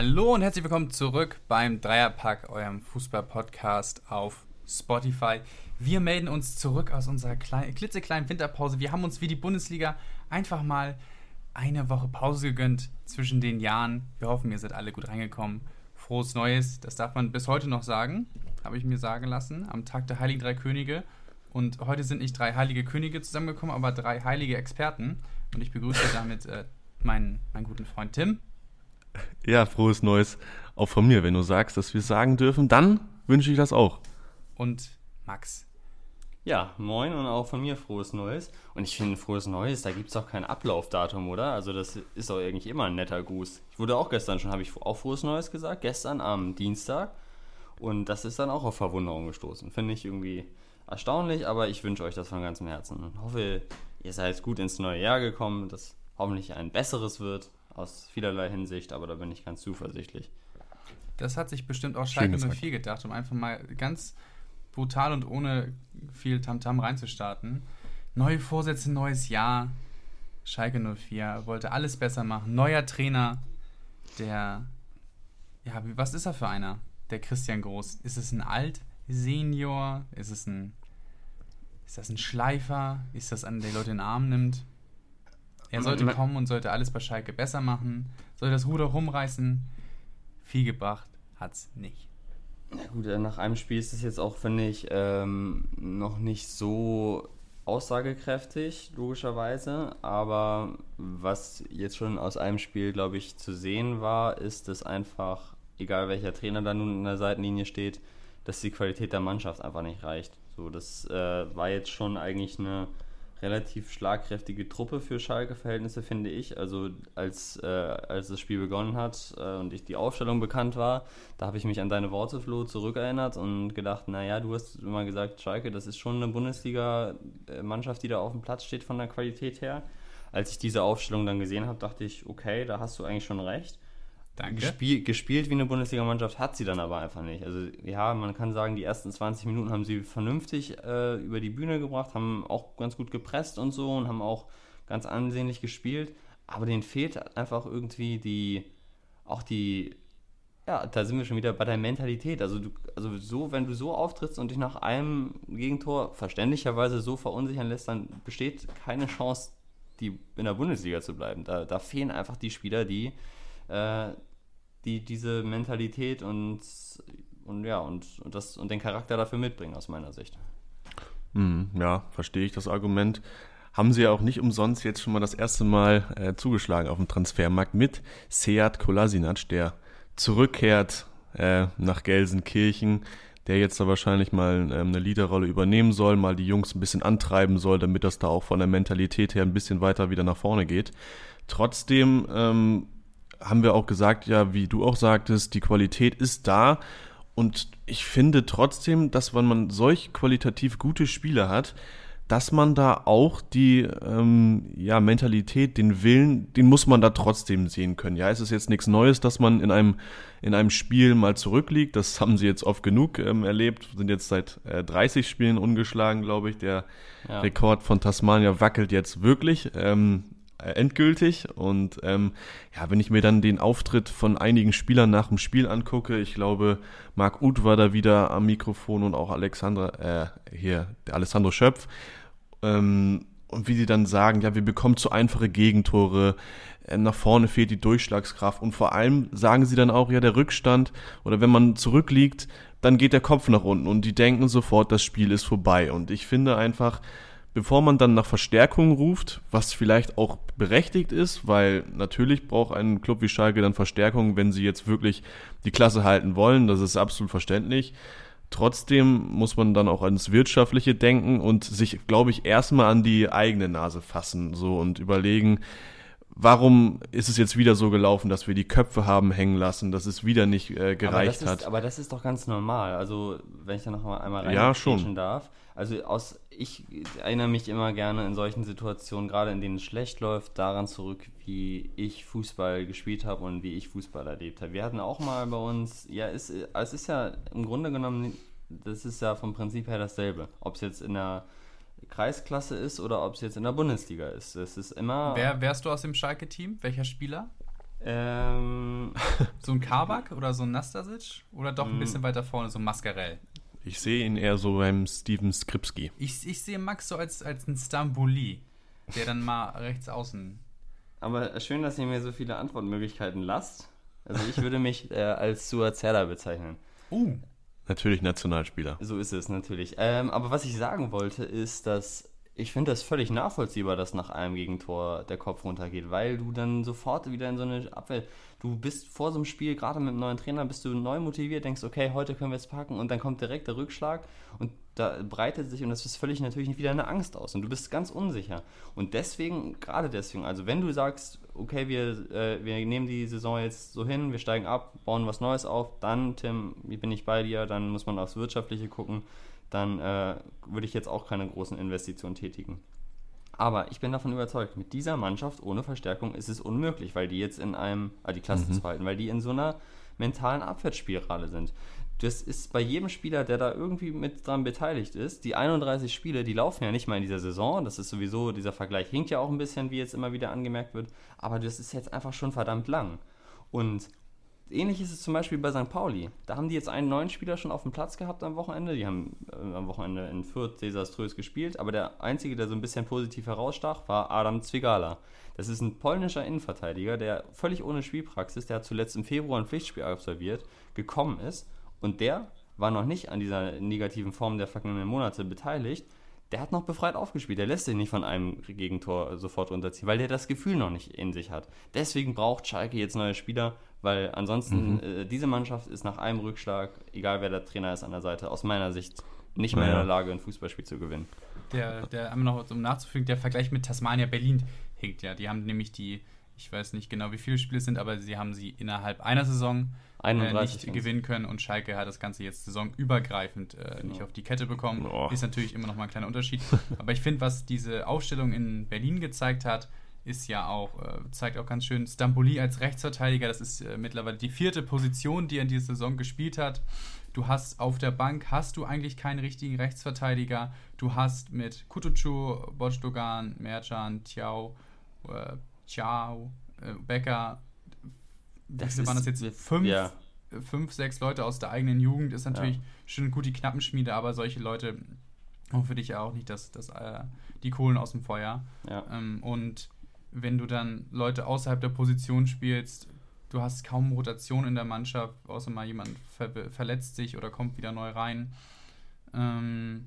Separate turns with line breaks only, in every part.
Hallo und herzlich willkommen zurück beim Dreierpack, eurem Fußball-Podcast auf Spotify. Wir melden uns zurück aus unserer kleinen, klitzekleinen Winterpause. Wir haben uns wie die Bundesliga einfach mal eine Woche Pause gegönnt zwischen den Jahren. Wir hoffen, ihr seid alle gut reingekommen. Frohes Neues, das darf man bis heute noch sagen, habe ich mir sagen lassen, am Tag der Heiligen Drei Könige. Und heute sind nicht drei heilige Könige zusammengekommen, aber drei heilige Experten. Und ich begrüße damit äh, meinen, meinen guten Freund Tim.
Ja, frohes Neues auch von mir. Wenn du sagst, dass wir sagen dürfen, dann wünsche ich das auch.
Und Max.
Ja, moin und auch von mir frohes Neues. Und ich finde, frohes Neues, da gibt es auch kein Ablaufdatum, oder? Also das ist doch eigentlich immer ein netter Gruß. Ich wurde auch gestern schon, habe ich auch frohes Neues gesagt, gestern am Dienstag. Und das ist dann auch auf Verwunderung gestoßen. Finde ich irgendwie erstaunlich, aber ich wünsche euch das von ganzem Herzen. Und hoffe, ihr seid gut ins neue Jahr gekommen, dass hoffentlich ein besseres wird aus vielerlei Hinsicht, aber da bin ich ganz zuversichtlich.
Das hat sich bestimmt auch Schalke 04 gedacht, um einfach mal ganz brutal und ohne viel Tamtam -Tam reinzustarten. Neue Vorsätze, neues Jahr. Schalke 04 wollte alles besser machen. Neuer Trainer, der. Ja, was ist er für einer? Der Christian Groß. Ist es ein Alt-Senior? Ist es ein. Ist das ein Schleifer? Ist das einer, der Leute in den Arm nimmt? Er sollte kommen und sollte alles bei Schalke besser machen, sollte das Ruder rumreißen. Viel gebracht hat's nicht.
Ja gut, äh, nach einem Spiel ist es jetzt auch, finde ich, ähm, noch nicht so aussagekräftig, logischerweise. Aber was jetzt schon aus einem Spiel, glaube ich, zu sehen war, ist, dass einfach, egal welcher Trainer da nun in der Seitenlinie steht, dass die Qualität der Mannschaft einfach nicht reicht. So, das äh, war jetzt schon eigentlich eine relativ schlagkräftige Truppe für Schalke-Verhältnisse, finde ich. Also als, äh, als das Spiel begonnen hat äh, und ich die Aufstellung bekannt war, da habe ich mich an deine Worte, Flo, zurückerinnert und gedacht, naja, du hast immer gesagt, Schalke, das ist schon eine Bundesliga-Mannschaft, die da auf dem Platz steht von der Qualität her. Als ich diese Aufstellung dann gesehen habe, dachte ich, okay, da hast du eigentlich schon recht. Gespiel, gespielt wie eine Bundesligamannschaft hat sie dann aber einfach nicht. Also ja, man kann sagen, die ersten 20 Minuten haben sie vernünftig äh, über die Bühne gebracht, haben auch ganz gut gepresst und so und haben auch ganz ansehnlich gespielt. Aber denen fehlt einfach irgendwie die, auch die, ja, da sind wir schon wieder bei der Mentalität. Also, du, also so, wenn du so auftrittst und dich nach einem Gegentor verständlicherweise so verunsichern lässt, dann besteht keine Chance, die in der Bundesliga zu bleiben. Da, da fehlen einfach die Spieler, die äh, die diese Mentalität und, und ja, und, und, das, und den Charakter dafür mitbringen, aus meiner Sicht.
Hm, ja, verstehe ich das Argument. Haben sie ja auch nicht umsonst jetzt schon mal das erste Mal äh, zugeschlagen auf dem Transfermarkt mit Seat Kolasinac, der zurückkehrt äh, nach Gelsenkirchen, der jetzt da wahrscheinlich mal ähm, eine Leaderrolle übernehmen soll, mal die Jungs ein bisschen antreiben soll, damit das da auch von der Mentalität her ein bisschen weiter wieder nach vorne geht. Trotzdem ähm, haben wir auch gesagt, ja, wie du auch sagtest, die Qualität ist da. Und ich finde trotzdem, dass wenn man solch qualitativ gute Spieler hat, dass man da auch die ähm, ja, Mentalität, den Willen, den muss man da trotzdem sehen können. Ja, es ist jetzt nichts Neues, dass man in einem, in einem Spiel mal zurückliegt. Das haben sie jetzt oft genug ähm, erlebt. Sind jetzt seit äh, 30 Spielen ungeschlagen, glaube ich. Der ja. Rekord von Tasmania wackelt jetzt wirklich. Ähm, äh, endgültig. Und ähm, ja, wenn ich mir dann den Auftritt von einigen Spielern nach dem Spiel angucke, ich glaube, Marc Uth war da wieder am Mikrofon und auch Alexandra, äh, hier, der Alessandro Schöpf. Ähm, und wie sie dann sagen, ja, wir bekommen zu einfache Gegentore, äh, nach vorne fehlt die Durchschlagskraft und vor allem sagen sie dann auch, ja, der Rückstand oder wenn man zurückliegt, dann geht der Kopf nach unten und die denken sofort, das Spiel ist vorbei. Und ich finde einfach, bevor man dann nach Verstärkung ruft, was vielleicht auch berechtigt ist, weil natürlich braucht ein Club wie Schalke dann Verstärkung, wenn sie jetzt wirklich die Klasse halten wollen, das ist absolut verständlich. Trotzdem muss man dann auch ans Wirtschaftliche denken und sich, glaube ich, erstmal an die eigene Nase fassen, so und überlegen, warum ist es jetzt wieder so gelaufen, dass wir die Köpfe haben hängen lassen, dass es wieder nicht äh, gereicht
aber
hat.
Ist, aber das ist doch ganz normal. Also, wenn ich da noch einmal rein
ja, schon.
darf. Also aus, ich erinnere mich immer gerne in solchen Situationen, gerade in denen es schlecht läuft, daran zurück, wie ich Fußball gespielt habe und wie ich Fußball erlebt habe. Wir hatten auch mal bei uns, ja, es, es ist ja im Grunde genommen, das ist ja vom Prinzip her dasselbe. Ob es jetzt in der Kreisklasse ist oder ob es jetzt in der Bundesliga ist. Es ist immer.
Wer wärst du aus dem Schalke-Team? Welcher Spieler? Ähm, so ein Kabak oder so ein Nastasic? Oder doch ein mm. bisschen weiter vorne, so ein Mascarell?
Ich sehe ihn eher so beim Steven Skripski.
Ich, ich sehe Max so als, als ein Stamboli, der dann mal rechts außen.
Aber schön, dass ihr mir so viele Antwortmöglichkeiten lasst. Also ich würde mich äh, als Suazerda bezeichnen.
Uh. Natürlich Nationalspieler.
So ist es natürlich. Ähm, aber was ich sagen wollte, ist, dass ich finde das völlig nachvollziehbar, dass nach einem Gegentor der Kopf runtergeht, weil du dann sofort wieder in so eine Abwehr. Du bist vor so einem Spiel, gerade mit einem neuen Trainer, bist du neu motiviert, denkst, okay, heute können wir es packen und dann kommt direkt der Rückschlag und da breitet sich und das ist völlig natürlich wieder eine Angst aus und du bist ganz unsicher. Und deswegen, gerade deswegen, also wenn du sagst, okay, wir, äh, wir nehmen die Saison jetzt so hin, wir steigen ab, bauen was Neues auf, dann, Tim, bin ich bei dir, dann muss man aufs Wirtschaftliche gucken dann äh, würde ich jetzt auch keine großen Investitionen tätigen. Aber ich bin davon überzeugt, mit dieser Mannschaft ohne Verstärkung ist es unmöglich, weil die jetzt in einem, äh, die Klasse mhm. zu halten, weil die in so einer mentalen Abwärtsspirale sind. Das ist bei jedem Spieler, der da irgendwie mit dran beteiligt ist, die 31 Spiele, die laufen ja nicht mal in dieser Saison. Das ist sowieso, dieser Vergleich hinkt ja auch ein bisschen, wie jetzt immer wieder angemerkt wird. Aber das ist jetzt einfach schon verdammt lang. Und ähnlich ist es zum Beispiel bei St. Pauli. Da haben die jetzt einen neuen Spieler schon auf dem Platz gehabt am Wochenende. Die haben äh, am Wochenende in Fürth desaströs gespielt, aber der einzige, der so ein bisschen positiv herausstach, war Adam Zwigala. Das ist ein polnischer Innenverteidiger, der völlig ohne Spielpraxis, der hat zuletzt im Februar ein Pflichtspiel absolviert, gekommen ist und der war noch nicht an dieser negativen Form der vergangenen Monate beteiligt. Der hat noch befreit aufgespielt. Der lässt sich nicht von einem Gegentor sofort runterziehen, weil der das Gefühl noch nicht in sich hat. Deswegen braucht Schalke jetzt neue Spieler weil ansonsten, mhm. äh, diese Mannschaft ist nach einem Rückschlag, egal wer der Trainer ist an der Seite, aus meiner Sicht nicht mehr naja. in der Lage, ein Fußballspiel zu gewinnen.
Der, der noch um nachzufügen, der Vergleich mit Tasmania Berlin hinkt ja. Die haben nämlich die, ich weiß nicht genau, wie viele Spiele es sind, aber sie haben sie innerhalb einer Saison äh, nicht gewinnen können und Schalke hat das Ganze jetzt saisonübergreifend äh, genau. nicht auf die Kette bekommen. Oh. Ist natürlich immer noch mal ein kleiner Unterschied. aber ich finde, was diese Aufstellung in Berlin gezeigt hat, ist ja auch, äh, zeigt auch ganz schön Stamboli als Rechtsverteidiger. Das ist äh, mittlerweile die vierte Position, die er in dieser Saison gespielt hat. Du hast auf der Bank hast du eigentlich keinen richtigen Rechtsverteidiger. Du hast mit Kutucu, Bojdogan, Mercan, Tiao, äh, Ciao, äh, Becker, das waren das jetzt fünf, ja. fünf, sechs Leute aus der eigenen Jugend. Ist natürlich ja. schon gut die Knappenschmiede, aber solche Leute für dich ja auch nicht das, das, äh, die Kohlen aus dem Feuer. Ja. Ähm, und wenn du dann Leute außerhalb der Position spielst, du hast kaum Rotation in der Mannschaft, außer mal jemand ver verletzt sich oder kommt wieder neu rein, ähm,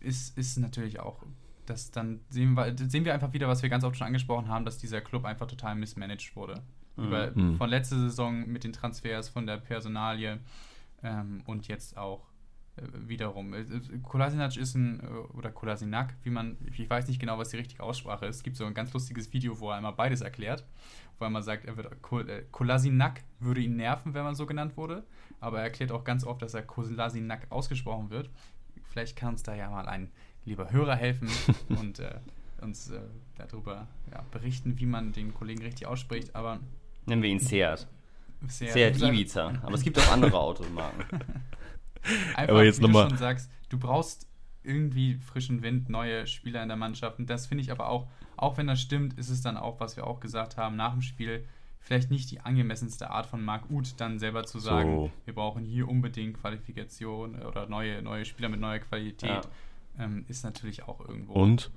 ist, ist natürlich auch, dass dann sehen wir, sehen wir einfach wieder, was wir ganz oft schon angesprochen haben, dass dieser Club einfach total mismanaged wurde. Mhm. Über, mhm. von letzter Saison mit den Transfers, von der Personalie ähm, und jetzt auch wiederum. Äh, Kolasinac ist ein, äh, oder Kolasinac, wie man, ich weiß nicht genau, was die richtige Aussprache ist. Es gibt so ein ganz lustiges Video, wo er einmal beides erklärt, wo er mal sagt, er wird, Kolasinac würde ihn nerven, wenn man so genannt wurde, aber er erklärt auch ganz oft, dass er Kolasinac ausgesprochen wird. Vielleicht kann uns da ja mal ein lieber Hörer helfen und äh, uns äh, darüber ja, berichten, wie man den Kollegen richtig ausspricht, aber...
Nennen wir ihn Seat. Seat, Seat Ibiza, aber es gibt auch andere Automarken.
Einfach, Aber jetzt wie du schon sagst, du brauchst irgendwie frischen Wind, neue Spieler in der Mannschaft. Und das finde ich aber auch, auch wenn das stimmt, ist es dann auch, was wir auch gesagt haben, nach dem Spiel vielleicht nicht die angemessenste Art von Marc Uth, dann selber zu sagen, so. wir brauchen hier unbedingt Qualifikation oder neue, neue Spieler mit neuer Qualität, ja. ähm, ist natürlich auch irgendwo.
Und?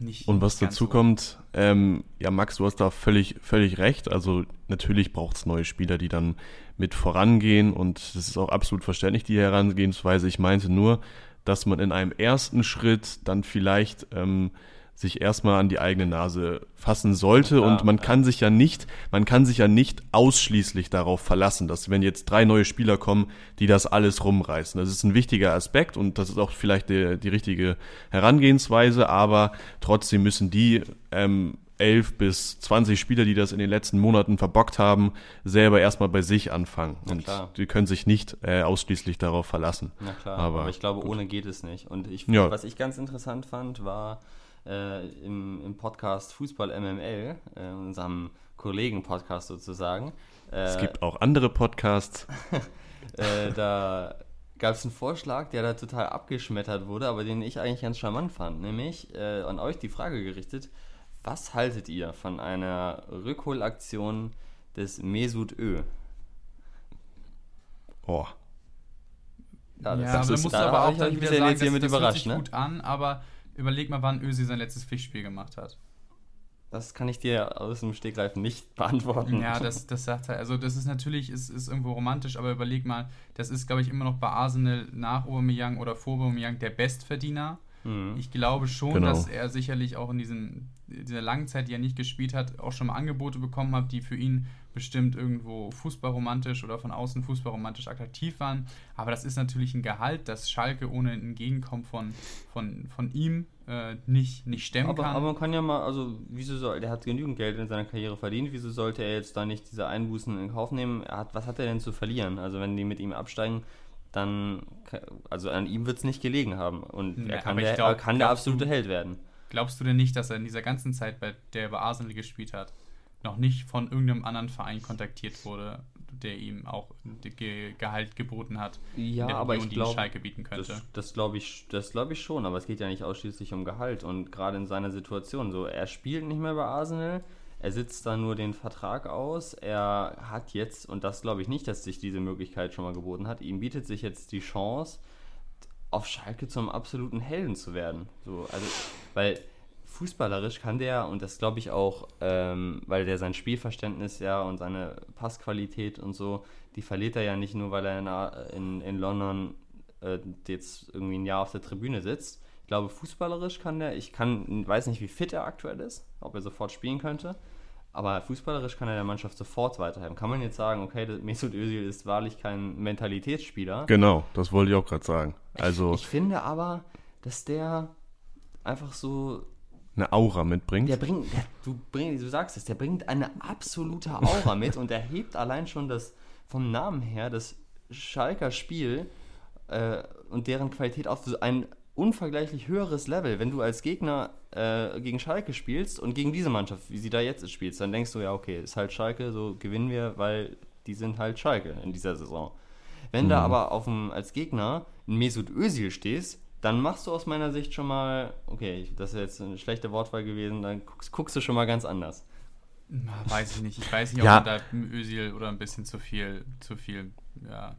Nicht, und was dazu so. kommt, ähm, ja, Max, du hast da völlig, völlig recht. Also natürlich braucht es neue Spieler, die dann mit vorangehen und das ist auch absolut verständlich, die Herangehensweise. Ich meinte nur, dass man in einem ersten Schritt dann vielleicht ähm, sich erstmal an die eigene Nase fassen sollte Klar, und man ja. kann sich ja nicht, man kann sich ja nicht ausschließlich darauf verlassen, dass wenn jetzt drei neue Spieler kommen, die das alles rumreißen. Das ist ein wichtiger Aspekt und das ist auch vielleicht die, die richtige Herangehensweise, aber trotzdem müssen die ähm, elf bis zwanzig Spieler, die das in den letzten Monaten verbockt haben, selber erstmal bei sich anfangen. Na und klar. die können sich nicht äh, ausschließlich darauf verlassen.
Na klar, aber, aber ich glaube, gut. ohne geht es nicht. Und ich, ja. was ich ganz interessant fand, war, äh, im, im, Podcast Fußball MML, äh, unserem Kollegen-Podcast sozusagen.
Äh, es gibt auch andere Podcasts.
Äh, da gab es einen Vorschlag, der da total abgeschmettert wurde, aber den ich eigentlich ganz charmant fand. Nämlich äh, an euch die Frage gerichtet, was haltet ihr von einer Rückholaktion des Mesut Ö?
Oh. Ja, das, ja, ist, musst da aber auch dann wieder sagen, jetzt das, mit das überrascht, hört sich ne? gut an, aber überleg mal, wann Ösi sein letztes Pflichtspiel gemacht hat.
Das kann ich dir aus dem Stegreif nicht beantworten.
Ja, das, das sagt er. Also, das ist natürlich, ist, ist irgendwo romantisch, aber überleg mal, das ist, glaube ich, immer noch bei Arsenal nach Aubameyang oder vor Aubameyang der Bestverdiener. Mhm. Ich glaube schon, genau. dass er sicherlich auch in diesen, dieser langen Zeit, die er nicht gespielt hat, auch schon mal Angebote bekommen hat, die für ihn bestimmt irgendwo fußballromantisch oder von außen fußballromantisch attraktiv waren. Aber das ist natürlich ein Gehalt, das Schalke ohne ein Entgegenkommen von, von, von ihm äh, nicht, nicht stemmen
aber,
kann.
Aber man kann ja mal, also wieso soll, der hat genügend Geld in seiner Karriere verdient, wieso sollte er jetzt da nicht diese Einbußen in Kauf nehmen? Hat, was hat er denn zu verlieren? Also wenn die mit ihm absteigen, dann, also an ihm wird es nicht gelegen haben. Und ja, er kann, der, glaub, er kann der absolute du, Held werden.
Glaubst du denn nicht, dass er in dieser ganzen Zeit, bei der er bei Arsenal gespielt hat, noch nicht von irgendeinem anderen Verein kontaktiert wurde, der ihm auch Ge Gehalt geboten hat,
ja, der aber Region, ich glaub, Schalke bieten könnte. Das, das glaube ich, das ich schon, aber es geht ja nicht ausschließlich um Gehalt und gerade in seiner Situation so, er spielt nicht mehr bei Arsenal, er sitzt da nur den Vertrag aus. Er hat jetzt, und das glaube ich nicht, dass sich diese Möglichkeit schon mal geboten hat, ihm bietet sich jetzt die Chance, auf Schalke zum absoluten Helden zu werden. So, also, weil fußballerisch kann der, und das glaube ich auch, ähm, weil der sein Spielverständnis ja und seine Passqualität und so, die verliert er ja nicht nur, weil er in, in, in London äh, jetzt irgendwie ein Jahr auf der Tribüne sitzt, ich glaube, fußballerisch kann der, ich kann, weiß nicht, wie fit er aktuell ist, ob er sofort spielen könnte, aber fußballerisch kann er der Mannschaft sofort weiterhelfen. Kann man jetzt sagen, okay, Mesut Özil ist wahrlich kein Mentalitätsspieler.
Genau, das wollte ich auch gerade sagen. Also
ich, ich finde aber, dass der einfach so
eine Aura mitbringt.
Der bringt, der, du, bring, du sagst es, der bringt eine absolute Aura mit und er hebt allein schon das vom Namen her das Schalker Spiel äh, und deren Qualität auf so ein unvergleichlich höheres Level. Wenn du als Gegner äh, gegen Schalke spielst und gegen diese Mannschaft, wie sie da jetzt ist, spielst, dann denkst du, ja, okay, ist halt Schalke, so gewinnen wir, weil die sind halt Schalke in dieser Saison. Wenn mhm. da aber auf dem, als Gegner ein Mesut Özil stehst, dann machst du aus meiner Sicht schon mal, okay, das ist jetzt eine schlechte Wortwahl gewesen, dann guckst, guckst du schon mal ganz anders.
Weiß ich nicht. Ich weiß nicht, ob ja. da Özil oder ein bisschen zu viel, zu viel, ja,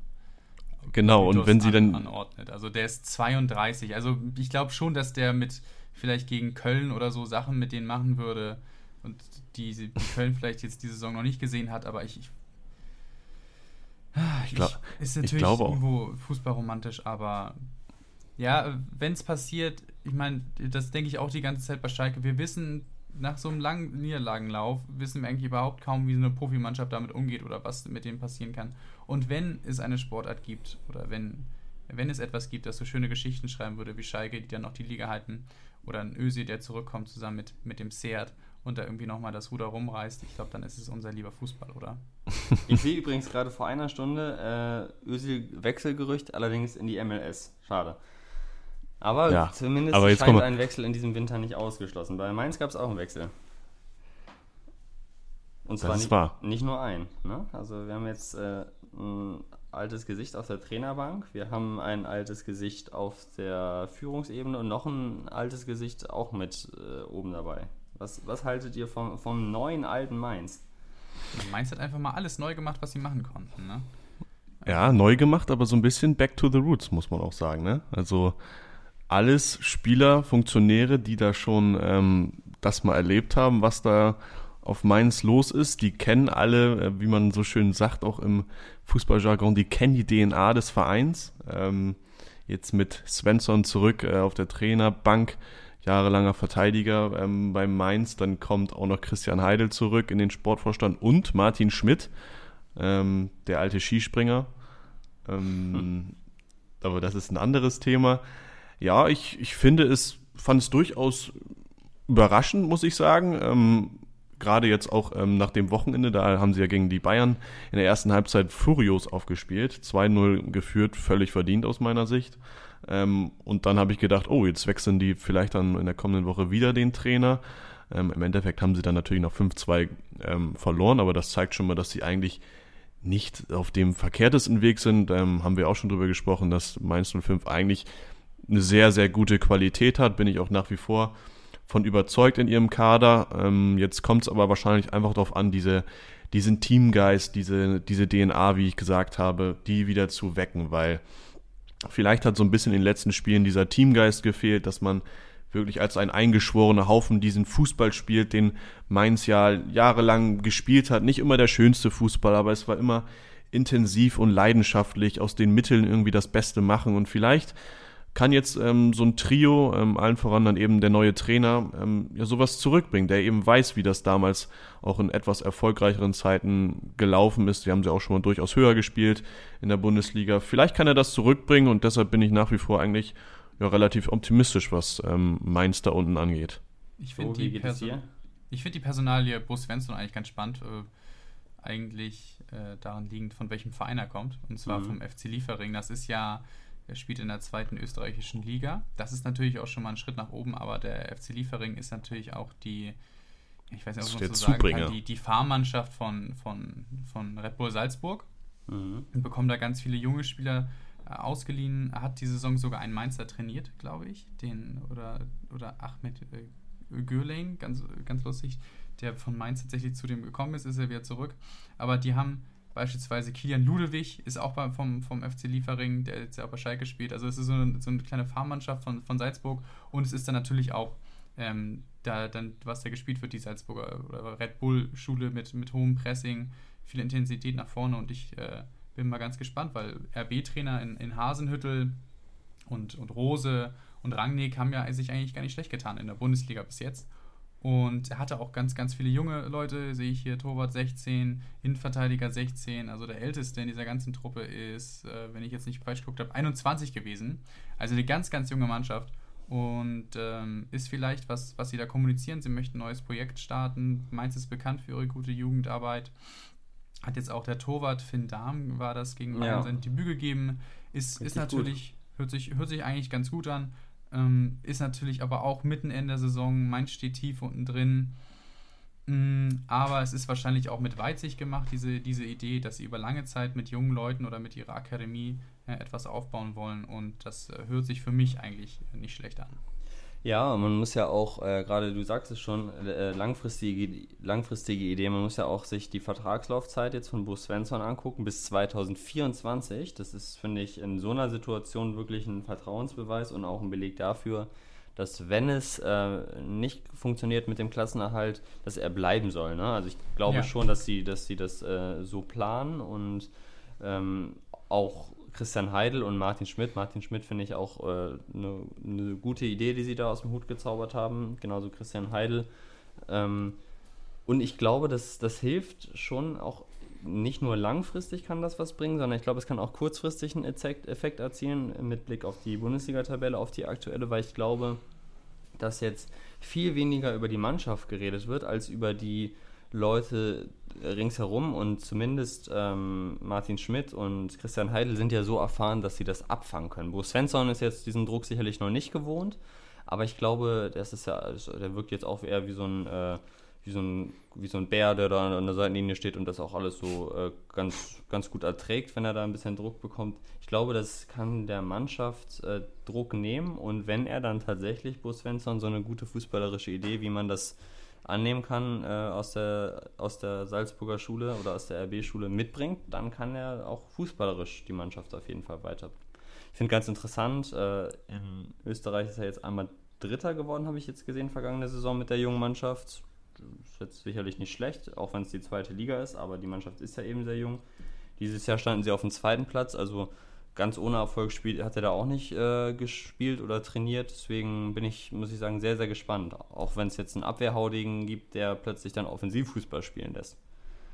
Genau, und wenn sie dann.
Anordnet. Also der ist 32. Also ich glaube schon, dass der mit vielleicht gegen Köln oder so Sachen mit denen machen würde und die, die Köln vielleicht jetzt die Saison noch nicht gesehen hat, aber ich. ich ich, glaub, ist natürlich ich irgendwo fußballromantisch, aber ja, wenn es passiert, ich meine, das denke ich auch die ganze Zeit bei Schalke. Wir wissen, nach so einem langen Niederlagenlauf wissen wir eigentlich überhaupt kaum, wie so eine Profimannschaft damit umgeht oder was mit denen passieren kann. Und wenn es eine Sportart gibt oder wenn, wenn es etwas gibt, das so schöne Geschichten schreiben würde wie Schalke, die dann noch die Liga halten oder ein Ösi, der zurückkommt zusammen mit, mit dem Seat und da irgendwie nochmal das Ruder rumreißt, ich glaube, dann ist es unser lieber Fußball, oder?
Ich sehe übrigens gerade vor einer Stunde äh, Özil Wechselgerücht, allerdings in die MLS. Schade. Aber ja, zumindest aber scheint ein Wechsel in diesem Winter nicht ausgeschlossen. Bei Mainz gab es auch einen Wechsel. Und zwar nicht, nicht, nur ein. Ne? Also wir haben jetzt äh, ein altes Gesicht auf der Trainerbank, wir haben ein altes Gesicht auf der Führungsebene und noch ein altes Gesicht auch mit äh, oben dabei. Was, was haltet ihr vom, vom neuen alten Mainz?
Mainz hat einfach mal alles neu gemacht, was sie machen konnten. Ne?
Ja, neu gemacht, aber so ein bisschen back to the roots, muss man auch sagen. Ne? Also alles Spieler, Funktionäre, die da schon ähm, das mal erlebt haben, was da auf Mainz los ist. Die kennen alle, äh, wie man so schön sagt, auch im Fußballjargon, die kennen die DNA des Vereins. Ähm, jetzt mit Svensson zurück äh, auf der Trainerbank, jahrelanger Verteidiger ähm, beim Mainz. Dann kommt auch noch Christian Heidel zurück in den Sportvorstand und Martin Schmidt, ähm, der alte Skispringer. Ähm, hm. Aber das ist ein anderes Thema ja, ich, ich finde es, fand es durchaus überraschend, muss ich sagen. Ähm, Gerade jetzt auch ähm, nach dem Wochenende, da haben sie ja gegen die Bayern in der ersten Halbzeit furios aufgespielt. 2-0 geführt, völlig verdient aus meiner Sicht. Ähm, und dann habe ich gedacht, oh, jetzt wechseln die vielleicht dann in der kommenden Woche wieder den Trainer. Ähm, Im Endeffekt haben sie dann natürlich noch 5-2 ähm, verloren, aber das zeigt schon mal, dass sie eigentlich nicht auf dem verkehrtesten Weg sind. Ähm, haben wir auch schon drüber gesprochen, dass Mainz 05 eigentlich eine sehr, sehr gute Qualität hat, bin ich auch nach wie vor von überzeugt in ihrem Kader. Ähm, jetzt kommt es aber wahrscheinlich einfach darauf an, diese, diesen Teamgeist, diese, diese DNA, wie ich gesagt habe, die wieder zu wecken, weil vielleicht hat so ein bisschen in den letzten Spielen dieser Teamgeist gefehlt, dass man wirklich als ein eingeschworener Haufen diesen Fußball spielt, den Mainz ja jahrelang gespielt hat. Nicht immer der schönste Fußball, aber es war immer intensiv und leidenschaftlich aus den Mitteln irgendwie das Beste machen. Und vielleicht kann jetzt ähm, so ein Trio, ähm, allen voran dann eben der neue Trainer, ähm, ja sowas zurückbringen, der eben weiß, wie das damals auch in etwas erfolgreicheren Zeiten gelaufen ist. Wir haben sie auch schon mal durchaus höher gespielt in der Bundesliga. Vielleicht kann er das zurückbringen und deshalb bin ich nach wie vor eigentlich ja, relativ optimistisch, was ähm, Mainz da unten angeht.
Ich finde die, Perso find die Personalie Bo Svensson eigentlich ganz spannend. Äh, eigentlich äh, daran liegend, von welchem Verein er kommt. Und zwar mhm. vom FC Liefering. Das ist ja, er spielt in der zweiten österreichischen Liga. Das ist natürlich auch schon mal ein Schritt nach oben, aber der FC Liefering ist natürlich auch die, ich weiß nicht, was man so sagen kann, die, die Fahrmannschaft von, von, von Red Bull Salzburg. Mhm. Und bekommt da ganz viele junge Spieler äh, ausgeliehen. Hat die Saison sogar einen Mainzer trainiert, glaube ich. Den, oder, oder Ahmed äh, Gürling, ganz, ganz lustig der von Mainz tatsächlich zu dem gekommen ist, ist er wieder zurück. Aber die haben beispielsweise Kilian Ludewig, ist auch beim, vom, vom FC Liefering, der jetzt ja auch bei Schalke spielt. Also es ist so eine, so eine kleine Fahrmannschaft von, von Salzburg und es ist dann natürlich auch ähm, da dann, was da gespielt wird, die Salzburger oder Red Bull-Schule mit, mit hohem Pressing, viel Intensität nach vorne und ich äh, bin mal ganz gespannt, weil RB-Trainer in, in Hasenhüttel und, und Rose und Rangnick haben ja sich eigentlich gar nicht schlecht getan in der Bundesliga bis jetzt. Und er hatte auch ganz, ganz viele junge Leute, sehe ich hier, Torwart 16, Innenverteidiger 16, also der älteste in dieser ganzen Truppe ist, äh, wenn ich jetzt nicht falsch geguckt habe, 21 gewesen. Also eine ganz, ganz junge Mannschaft. Und ähm, ist vielleicht was, was sie da kommunizieren. Sie möchten ein neues Projekt starten. Mainz ist bekannt für ihre gute Jugendarbeit. Hat jetzt auch der Torwart Finn Dahm, war das gegen ja. sein Debüt gegeben. Ist, ist natürlich, hört sich, hört sich eigentlich ganz gut an. Ähm, ist natürlich aber auch mitten in der Saison. Mainz steht tief unten drin. Mm, aber es ist wahrscheinlich auch mit Weitsicht gemacht, diese, diese Idee, dass sie über lange Zeit mit jungen Leuten oder mit ihrer Akademie äh, etwas aufbauen wollen. Und das äh, hört sich für mich eigentlich nicht schlecht an.
Ja, man muss ja auch, äh, gerade du sagst es schon, äh, langfristige, langfristige Idee, man muss ja auch sich die Vertragslaufzeit jetzt von Bo Svensson angucken bis 2024. Das ist, finde ich, in so einer Situation wirklich ein Vertrauensbeweis und auch ein Beleg dafür, dass wenn es äh, nicht funktioniert mit dem Klassenerhalt, dass er bleiben soll. Ne? Also ich glaube ja. schon, dass sie, dass sie das äh, so planen und ähm, auch Christian Heidel und Martin Schmidt. Martin Schmidt finde ich auch eine äh, ne, ne gute Idee, die sie da aus dem Hut gezaubert haben. Genauso Christian Heidel. Ähm, und ich glaube, dass das hilft schon auch nicht nur langfristig kann das was bringen, sondern ich glaube, es kann auch kurzfristig einen Effekt erzielen mit Blick auf die Bundesliga-Tabelle, auf die aktuelle, weil ich glaube, dass jetzt viel weniger über die Mannschaft geredet wird, als über die Leute ringsherum und zumindest ähm, Martin Schmidt und Christian Heidel sind ja so erfahren, dass sie das abfangen können. Bo Svensson ist jetzt diesen Druck sicherlich noch nicht gewohnt, aber ich glaube, das ist ja, der wirkt jetzt auch eher wie so ein, äh, wie so ein, wie so ein Bär, der da an der Seitenlinie steht und das auch alles so äh, ganz, ganz gut erträgt, wenn er da ein bisschen Druck bekommt. Ich glaube, das kann der Mannschaft äh, Druck nehmen und wenn er dann tatsächlich Bo Svensson so eine gute fußballerische Idee, wie man das annehmen kann äh, aus, der, aus der Salzburger Schule oder aus der RB-Schule mitbringt, dann kann er auch fußballerisch die Mannschaft auf jeden Fall weiter. Ich finde ganz interessant, äh, in Österreich ist er jetzt einmal Dritter geworden, habe ich jetzt gesehen, vergangene Saison mit der jungen Mannschaft. Ist jetzt sicherlich nicht schlecht, auch wenn es die zweite Liga ist, aber die Mannschaft ist ja eben sehr jung. Dieses Jahr standen sie auf dem zweiten Platz, also ganz ohne Erfolg spielt, hat er da auch nicht äh, gespielt oder trainiert. Deswegen bin ich, muss ich sagen, sehr, sehr gespannt. Auch wenn es jetzt einen Abwehrhaudigen gibt, der plötzlich dann Offensivfußball spielen lässt.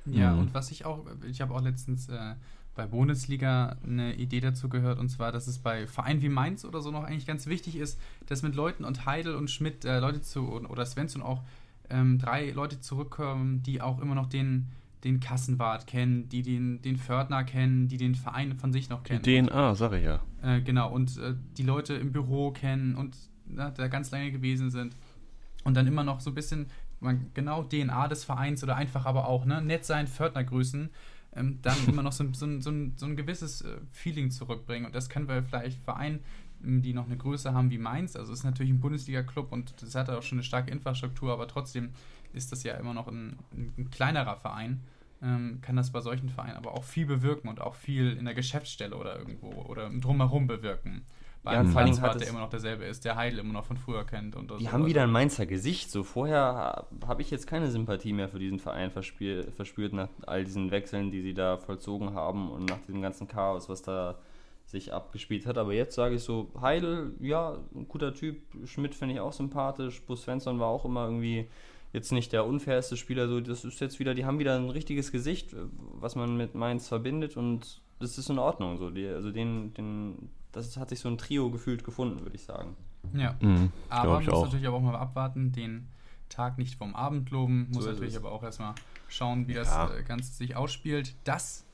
Ja, mhm. und was ich auch, ich habe auch letztens äh, bei Bundesliga eine Idee dazu gehört, und zwar, dass es bei Vereinen wie Mainz oder so noch eigentlich ganz wichtig ist, dass mit Leuten und Heidel und Schmidt äh, Leute zu, oder Svensson auch ähm, drei Leute zurückkommen, die auch immer noch den den Kassenwart kennen, die den, den Pförtner kennen, die den Verein von sich noch kennen.
Die DNA, sag ich ja.
Äh, genau, und äh, die Leute im Büro kennen und na, da ganz lange gewesen sind. Und dann immer noch so ein bisschen, man, genau DNA des Vereins oder einfach aber auch, ne, nett sein, Pförtner grüßen, ähm, dann immer noch so, so, so, so, ein, so ein gewisses äh, Feeling zurückbringen. Und das können wir vielleicht Verein die noch eine Größe haben wie Mainz. Also es ist natürlich ein Bundesliga-Club und das hat auch schon eine starke Infrastruktur, aber trotzdem ist das ja immer noch ein, ein kleinerer Verein. Ähm, kann das bei solchen Vereinen aber auch viel bewirken und auch viel in der Geschäftsstelle oder irgendwo oder drumherum bewirken. Bei ja, einem Vereinsrat, der immer noch derselbe ist, der Heidel immer noch von früher kennt. Und
die so. haben wieder ein Mainzer Gesicht. So vorher habe ich jetzt keine Sympathie mehr für diesen Verein verspürt nach all diesen Wechseln, die sie da vollzogen haben und nach diesem ganzen Chaos, was da sich abgespielt hat. Aber jetzt sage ich so, Heidel, ja, ein guter Typ. Schmidt finde ich auch sympathisch. Bus Svensson war auch immer irgendwie jetzt nicht der unfairste Spieler. So, das ist jetzt wieder, die haben wieder ein richtiges Gesicht, was man mit Mainz verbindet und das ist in Ordnung. So, die, also den, den, das hat sich so ein Trio gefühlt gefunden, würde ich sagen.
Ja, mhm, aber man muss auch. natürlich auch mal abwarten, den Tag nicht vom Abend loben, muss so natürlich aber auch erstmal schauen, wie ja. das äh, Ganze sich ausspielt. Das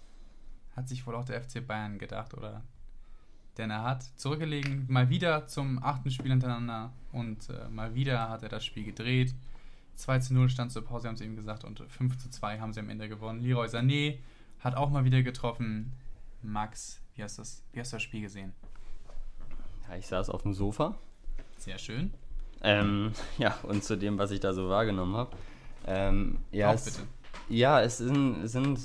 hat sich wohl auch der FC Bayern gedacht, oder denn er hat zurückgelegen, mal wieder zum achten Spiel hintereinander und äh, mal wieder hat er das Spiel gedreht. 2 zu 0 stand zur Pause, haben sie ihm gesagt, und 5 zu 2 haben sie am Ende gewonnen. Leroy Sané hat auch mal wieder getroffen. Max, wie hast, das, wie hast du das Spiel gesehen?
Ja, ich saß auf dem Sofa.
Sehr schön.
Ähm, ja, und zu dem, was ich da so wahrgenommen habe. Ähm, ja, es, bitte. Ja, es sind, sind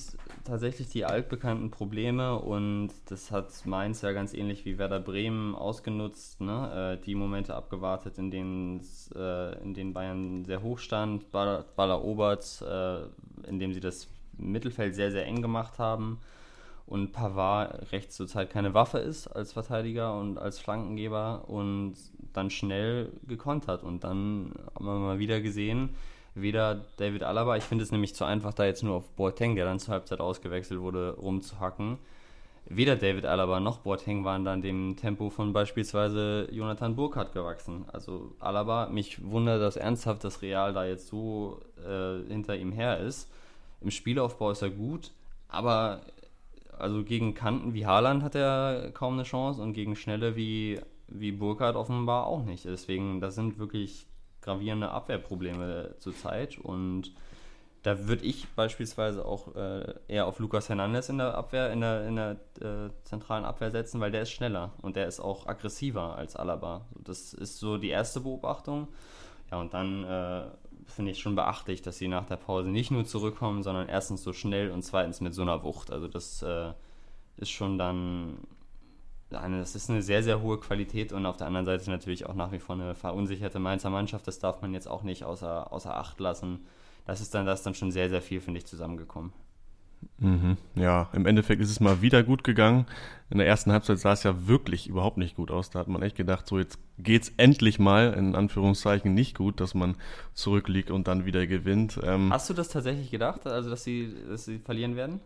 tatsächlich die altbekannten Probleme und das hat Mainz ja ganz ähnlich wie Werder Bremen ausgenutzt, ne? Äh, die Momente abgewartet, in denen, äh, in denen Bayern sehr hoch stand, Baller, Baller Obert, äh, in dem sie das Mittelfeld sehr, sehr eng gemacht haben und Pavard rechts zurzeit keine Waffe ist als Verteidiger und als Flankengeber und dann schnell gekontert und dann haben wir mal wieder gesehen, weder David Alaba, ich finde es nämlich zu einfach, da jetzt nur auf Boateng, der dann zur Halbzeit ausgewechselt wurde, rumzuhacken. Weder David Alaba noch Boateng waren dann dem Tempo von beispielsweise Jonathan Burkhardt gewachsen. Also Alaba, mich wundert das ernsthaft, dass Real da jetzt so äh, hinter ihm her ist. Im Spielaufbau ist er gut, aber also gegen Kanten wie Haaland hat er kaum eine Chance und gegen Schnelle wie, wie Burkhardt offenbar auch nicht. Deswegen, das sind wirklich gravierende Abwehrprobleme zurzeit und da würde ich beispielsweise auch äh, eher auf Lucas Hernandez in der Abwehr, in der, in der äh, zentralen Abwehr setzen, weil der ist schneller und der ist auch aggressiver als Alaba. Das ist so die erste Beobachtung. Ja, und dann äh, finde ich schon beachtlich, dass sie nach der Pause nicht nur zurückkommen, sondern erstens so schnell und zweitens mit so einer Wucht. Also das äh, ist schon dann das ist eine sehr, sehr hohe Qualität und auf der anderen Seite natürlich auch nach wie vor eine verunsicherte Mainzer Mannschaft. Das darf man jetzt auch nicht außer, außer Acht lassen. Das ist dann, das ist dann schon sehr, sehr viel, finde ich, zusammengekommen.
Mhm. Ja, im Endeffekt ist es mal wieder gut gegangen. In der ersten Halbzeit sah es ja wirklich überhaupt nicht gut aus. Da hat man echt gedacht, so jetzt geht's endlich mal, in Anführungszeichen, nicht gut, dass man zurückliegt und dann wieder gewinnt.
Ähm, Hast du das tatsächlich gedacht, also dass sie, dass sie verlieren werden?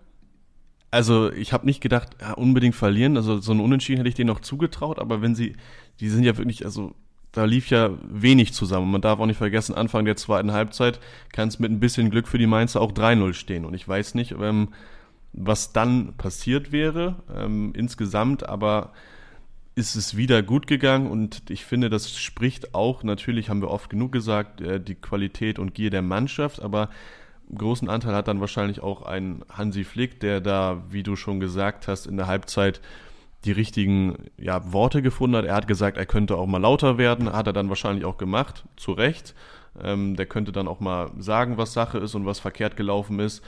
Also ich habe nicht gedacht, ja, unbedingt verlieren. Also so ein Unentschieden hätte ich denen noch zugetraut, aber wenn sie, die sind ja wirklich, also da lief ja wenig zusammen. Man darf auch nicht vergessen, Anfang der zweiten Halbzeit kann es mit ein bisschen Glück für die Mainzer auch 3-0 stehen. Und ich weiß nicht, ähm, was dann passiert wäre ähm, insgesamt, aber ist es wieder gut gegangen und ich finde, das spricht auch, natürlich haben wir oft genug gesagt, äh, die Qualität und Gier der Mannschaft, aber großen Anteil hat dann wahrscheinlich auch ein Hansi Flick, der da, wie du schon gesagt hast, in der Halbzeit die richtigen ja, Worte gefunden hat. Er hat gesagt, er könnte auch mal lauter werden, hat er dann wahrscheinlich auch gemacht, zu Recht. Ähm, der könnte dann auch mal sagen, was Sache ist und was verkehrt gelaufen ist.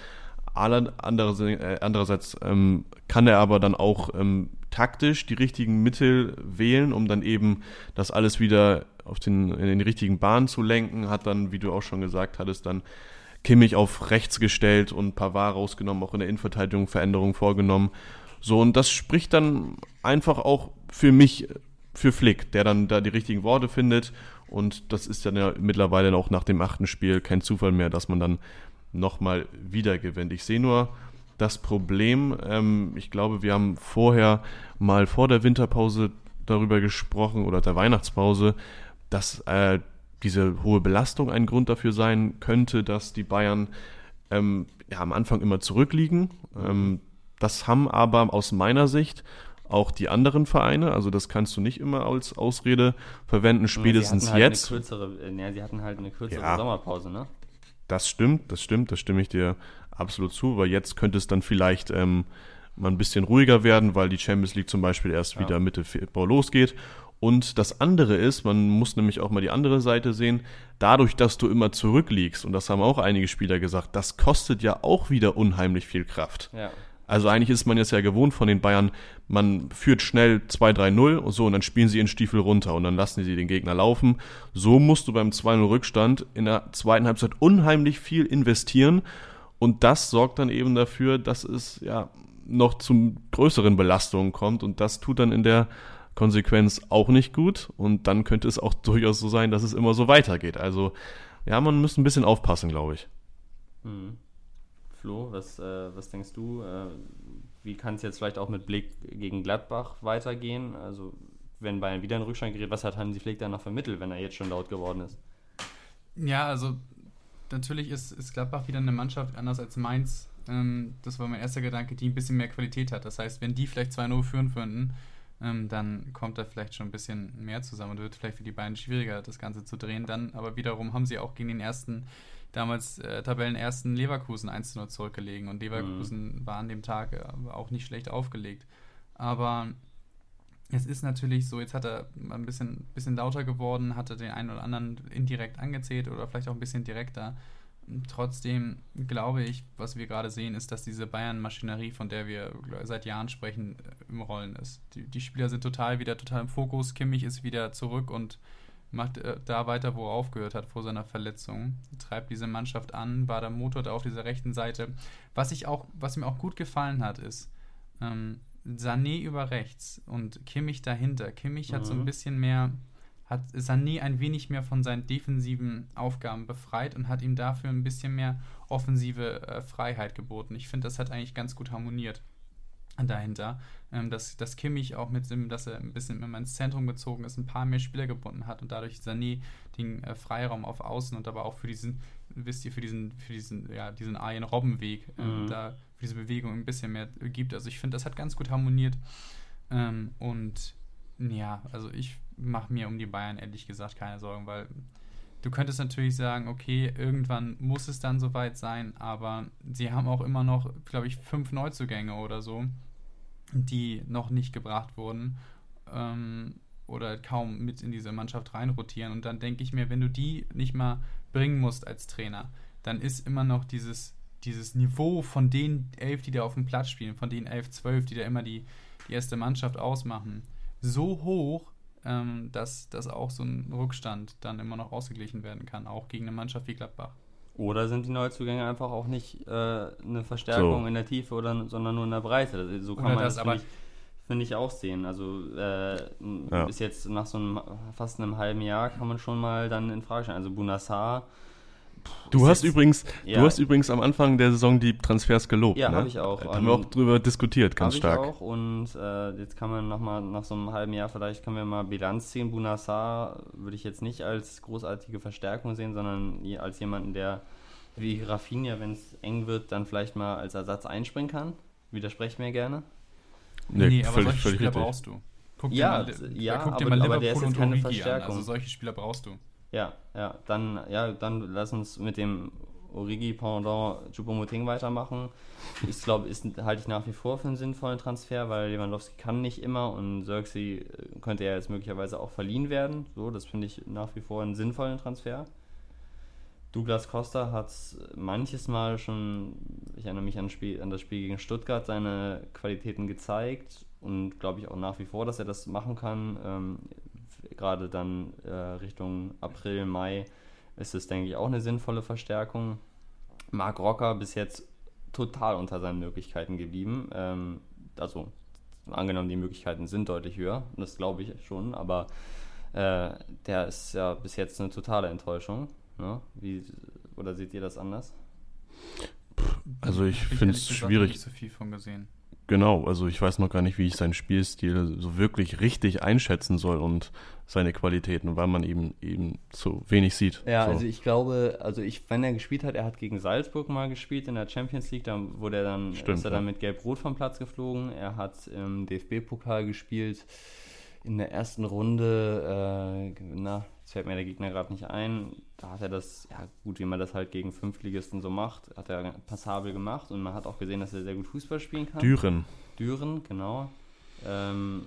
Äh, andererseits ähm, kann er aber dann auch ähm, taktisch die richtigen Mittel wählen, um dann eben das alles wieder auf den, in den richtigen Bahn zu lenken. Hat dann, wie du auch schon gesagt hattest, dann Kimmich auf rechts gestellt und Pavard rausgenommen, auch in der Innenverteidigung Veränderungen vorgenommen. So, und das spricht dann einfach auch für mich, für Flick, der dann da die richtigen Worte findet. Und das ist dann ja mittlerweile auch nach dem achten Spiel kein Zufall mehr, dass man dann nochmal wieder gewinnt. Ich sehe nur das Problem, ähm, ich glaube, wir haben vorher mal vor der Winterpause darüber gesprochen oder der Weihnachtspause, dass äh, diese hohe Belastung ein Grund dafür sein könnte, dass die Bayern ähm, ja, am Anfang immer zurückliegen. Ähm, das haben aber aus meiner Sicht auch die anderen Vereine, also das kannst du nicht immer als Ausrede verwenden, spätestens
halt
jetzt.
Kürzere, äh, ja, sie hatten halt eine kürzere ja, Sommerpause, ne?
Das stimmt, das stimmt, das stimme ich dir absolut zu, weil jetzt könnte es dann vielleicht ähm, mal ein bisschen ruhiger werden, weil die Champions League zum Beispiel erst ja. wieder Mitte Februar losgeht Und das andere ist, man muss nämlich auch mal die andere Seite sehen, dadurch, dass du immer zurückliegst, und das haben auch einige Spieler gesagt, das kostet ja auch wieder unheimlich viel Kraft. Ja. Also eigentlich ist man jetzt ja gewohnt von den Bayern, man führt schnell 2-3-0 und so und dann spielen sie ihren Stiefel runter und dann lassen sie den Gegner laufen. So musst du beim 2-0 Rückstand in der zweiten Halbzeit unheimlich viel investieren und das sorgt dann eben dafür, dass es ja noch zu größeren Belastungen kommt und das tut dann in der Konsequenz auch nicht gut und dann könnte es auch durchaus so sein, dass es immer so weitergeht. Also ja, man muss ein bisschen aufpassen, glaube ich.
Mhm. Flo, was, äh, was denkst du? Äh, wie kann es jetzt vielleicht auch mit Blick gegen Gladbach weitergehen? Also, wenn Bayern wieder in Rückstand gerät, was hat Hansi Flick dann noch vermittelt, wenn er jetzt schon laut geworden ist?
Ja, also natürlich ist, ist Gladbach wieder eine Mannschaft anders als Mainz. Ähm, das war mein erster Gedanke, die ein bisschen mehr Qualität hat. Das heißt, wenn die vielleicht 2-0 führen würden, ähm, dann kommt da vielleicht schon ein bisschen mehr zusammen und wird vielleicht für die beiden schwieriger, das Ganze zu drehen. Dann aber wiederum haben sie auch gegen den ersten damals äh, Tabellenersten Leverkusen 1-0 zurückgelegen und Leverkusen mhm. war an dem Tag äh, auch nicht schlecht aufgelegt. Aber es ist natürlich so, jetzt hat er ein bisschen, bisschen lauter geworden, hatte den einen oder anderen indirekt angezählt oder vielleicht auch ein bisschen direkter. Trotzdem glaube ich, was wir gerade sehen, ist, dass diese Bayern-Maschinerie, von der wir seit Jahren sprechen, im Rollen ist. Die, die Spieler sind total wieder total im Fokus. Kimmich ist wieder zurück und macht äh, da weiter, wo er aufgehört hat vor seiner Verletzung. Treibt diese Mannschaft an, war der Motor da auf dieser rechten Seite. Was ich auch, was mir auch gut gefallen hat, ist ähm, Sané über rechts und Kimmich dahinter. Kimmich mhm. hat so ein mhm. bisschen mehr, hat Sané ein wenig mehr von seinen defensiven Aufgaben befreit und hat ihm dafür ein bisschen mehr offensive äh, Freiheit geboten. Ich finde, das hat eigentlich ganz gut harmoniert dahinter, ähm, dass, dass Kimmich auch mit dem, dass er ein bisschen immer ins Zentrum gezogen ist, ein paar mehr Spieler gebunden hat und dadurch Sané den äh, Freiraum auf Außen und aber auch für diesen, wisst ihr, für diesen, für diesen, ja, diesen Arjen Robbenweg, äh, mhm. da für diese Bewegung ein bisschen mehr gibt. Also ich finde, das hat ganz gut harmoniert. Ähm, und ja, also ich mache mir um die Bayern ehrlich gesagt keine Sorgen, weil du könntest natürlich sagen, okay, irgendwann muss es dann soweit sein, aber sie haben auch immer noch, glaube ich, fünf Neuzugänge oder so, die noch nicht gebracht wurden ähm, oder kaum mit in diese Mannschaft reinrotieren. Und dann denke ich mir, wenn du die nicht mal bringen musst als Trainer, dann ist immer noch dieses, dieses Niveau von den elf, die da auf dem Platz spielen, von den elf, zwölf, die da immer die, die erste Mannschaft ausmachen, so hoch, ähm, dass, dass auch so ein Rückstand dann immer noch ausgeglichen werden kann, auch gegen eine Mannschaft wie Gladbach.
Oder sind die Neuzugänge einfach auch nicht äh, eine Verstärkung so. in der Tiefe, oder, sondern nur in der Breite? So kann oder man das, das finde ich, auch sehen. Also äh, ja. bis jetzt nach so einem fast einem halben Jahr kann man schon mal dann in Frage stellen. Also Bunassar
Du hast übrigens, ja. du hast übrigens am Anfang der Saison die Transfers gelobt.
Ja, ne? habe ich auch.
Da haben wir auch drüber diskutiert, ganz stark.
Ich auch. Und äh, jetzt kann man noch mal nach so einem halben Jahr vielleicht können wir mal Bilanz ziehen. Bunassar würde ich jetzt nicht als großartige Verstärkung sehen, sondern als jemanden, der wie Rafinha, wenn es eng wird, dann vielleicht mal als Ersatz einspringen kann. Widersprecht mir gerne.
Nee, nee aber völlig, solche völlig Spieler richtig. brauchst du.
Guck ja, dir mal, ja, guck dir aber, mal Liverpool aber der ist jetzt keine Verstärkung.
An. Also solche Spieler brauchst du.
Ja, ja, dann, ja, dann lass uns mit dem Origi Pendant Choupo-Moting weitermachen. Ich glaube, ist halte ich nach wie vor für einen sinnvollen Transfer, weil Lewandowski kann nicht immer und Xerxi äh, könnte ja jetzt möglicherweise auch verliehen werden. So, das finde ich nach wie vor einen sinnvollen Transfer. Douglas Costa hat manches Mal schon, ich erinnere mich an, Spiel, an das Spiel gegen Stuttgart, seine Qualitäten gezeigt und glaube ich auch nach wie vor, dass er das machen kann. Ähm, gerade dann äh, Richtung April, Mai ist es, denke ich, auch eine sinnvolle Verstärkung. Marc Rocker bis jetzt total unter seinen Möglichkeiten geblieben. Ähm, also angenommen, die Möglichkeiten sind deutlich höher, das glaube ich schon, aber äh, der ist ja bis jetzt eine totale Enttäuschung. Ne? Wie, oder seht ihr das anders?
Also ich finde es schwierig.
Nicht so viel von gesehen.
Genau, also ich weiß noch gar nicht, wie ich seinen Spielstil so wirklich richtig einschätzen soll und seine Qualitäten, weil man eben eben zu wenig sieht.
Ja,
so.
also ich glaube, also ich, wenn er gespielt hat, er hat gegen Salzburg mal gespielt in der Champions League, da wurde er dann, Stimmt, ist er dann mit Gelb-Rot vom Platz geflogen. Er hat im DFB-Pokal gespielt in der ersten Runde, äh, na, jetzt fällt mir der Gegner gerade nicht ein, da hat er das, ja gut, wie man das halt gegen Fünftligisten so macht, hat er passabel gemacht und man hat auch gesehen, dass er sehr gut Fußball spielen kann.
Düren.
Düren, genau. Ähm,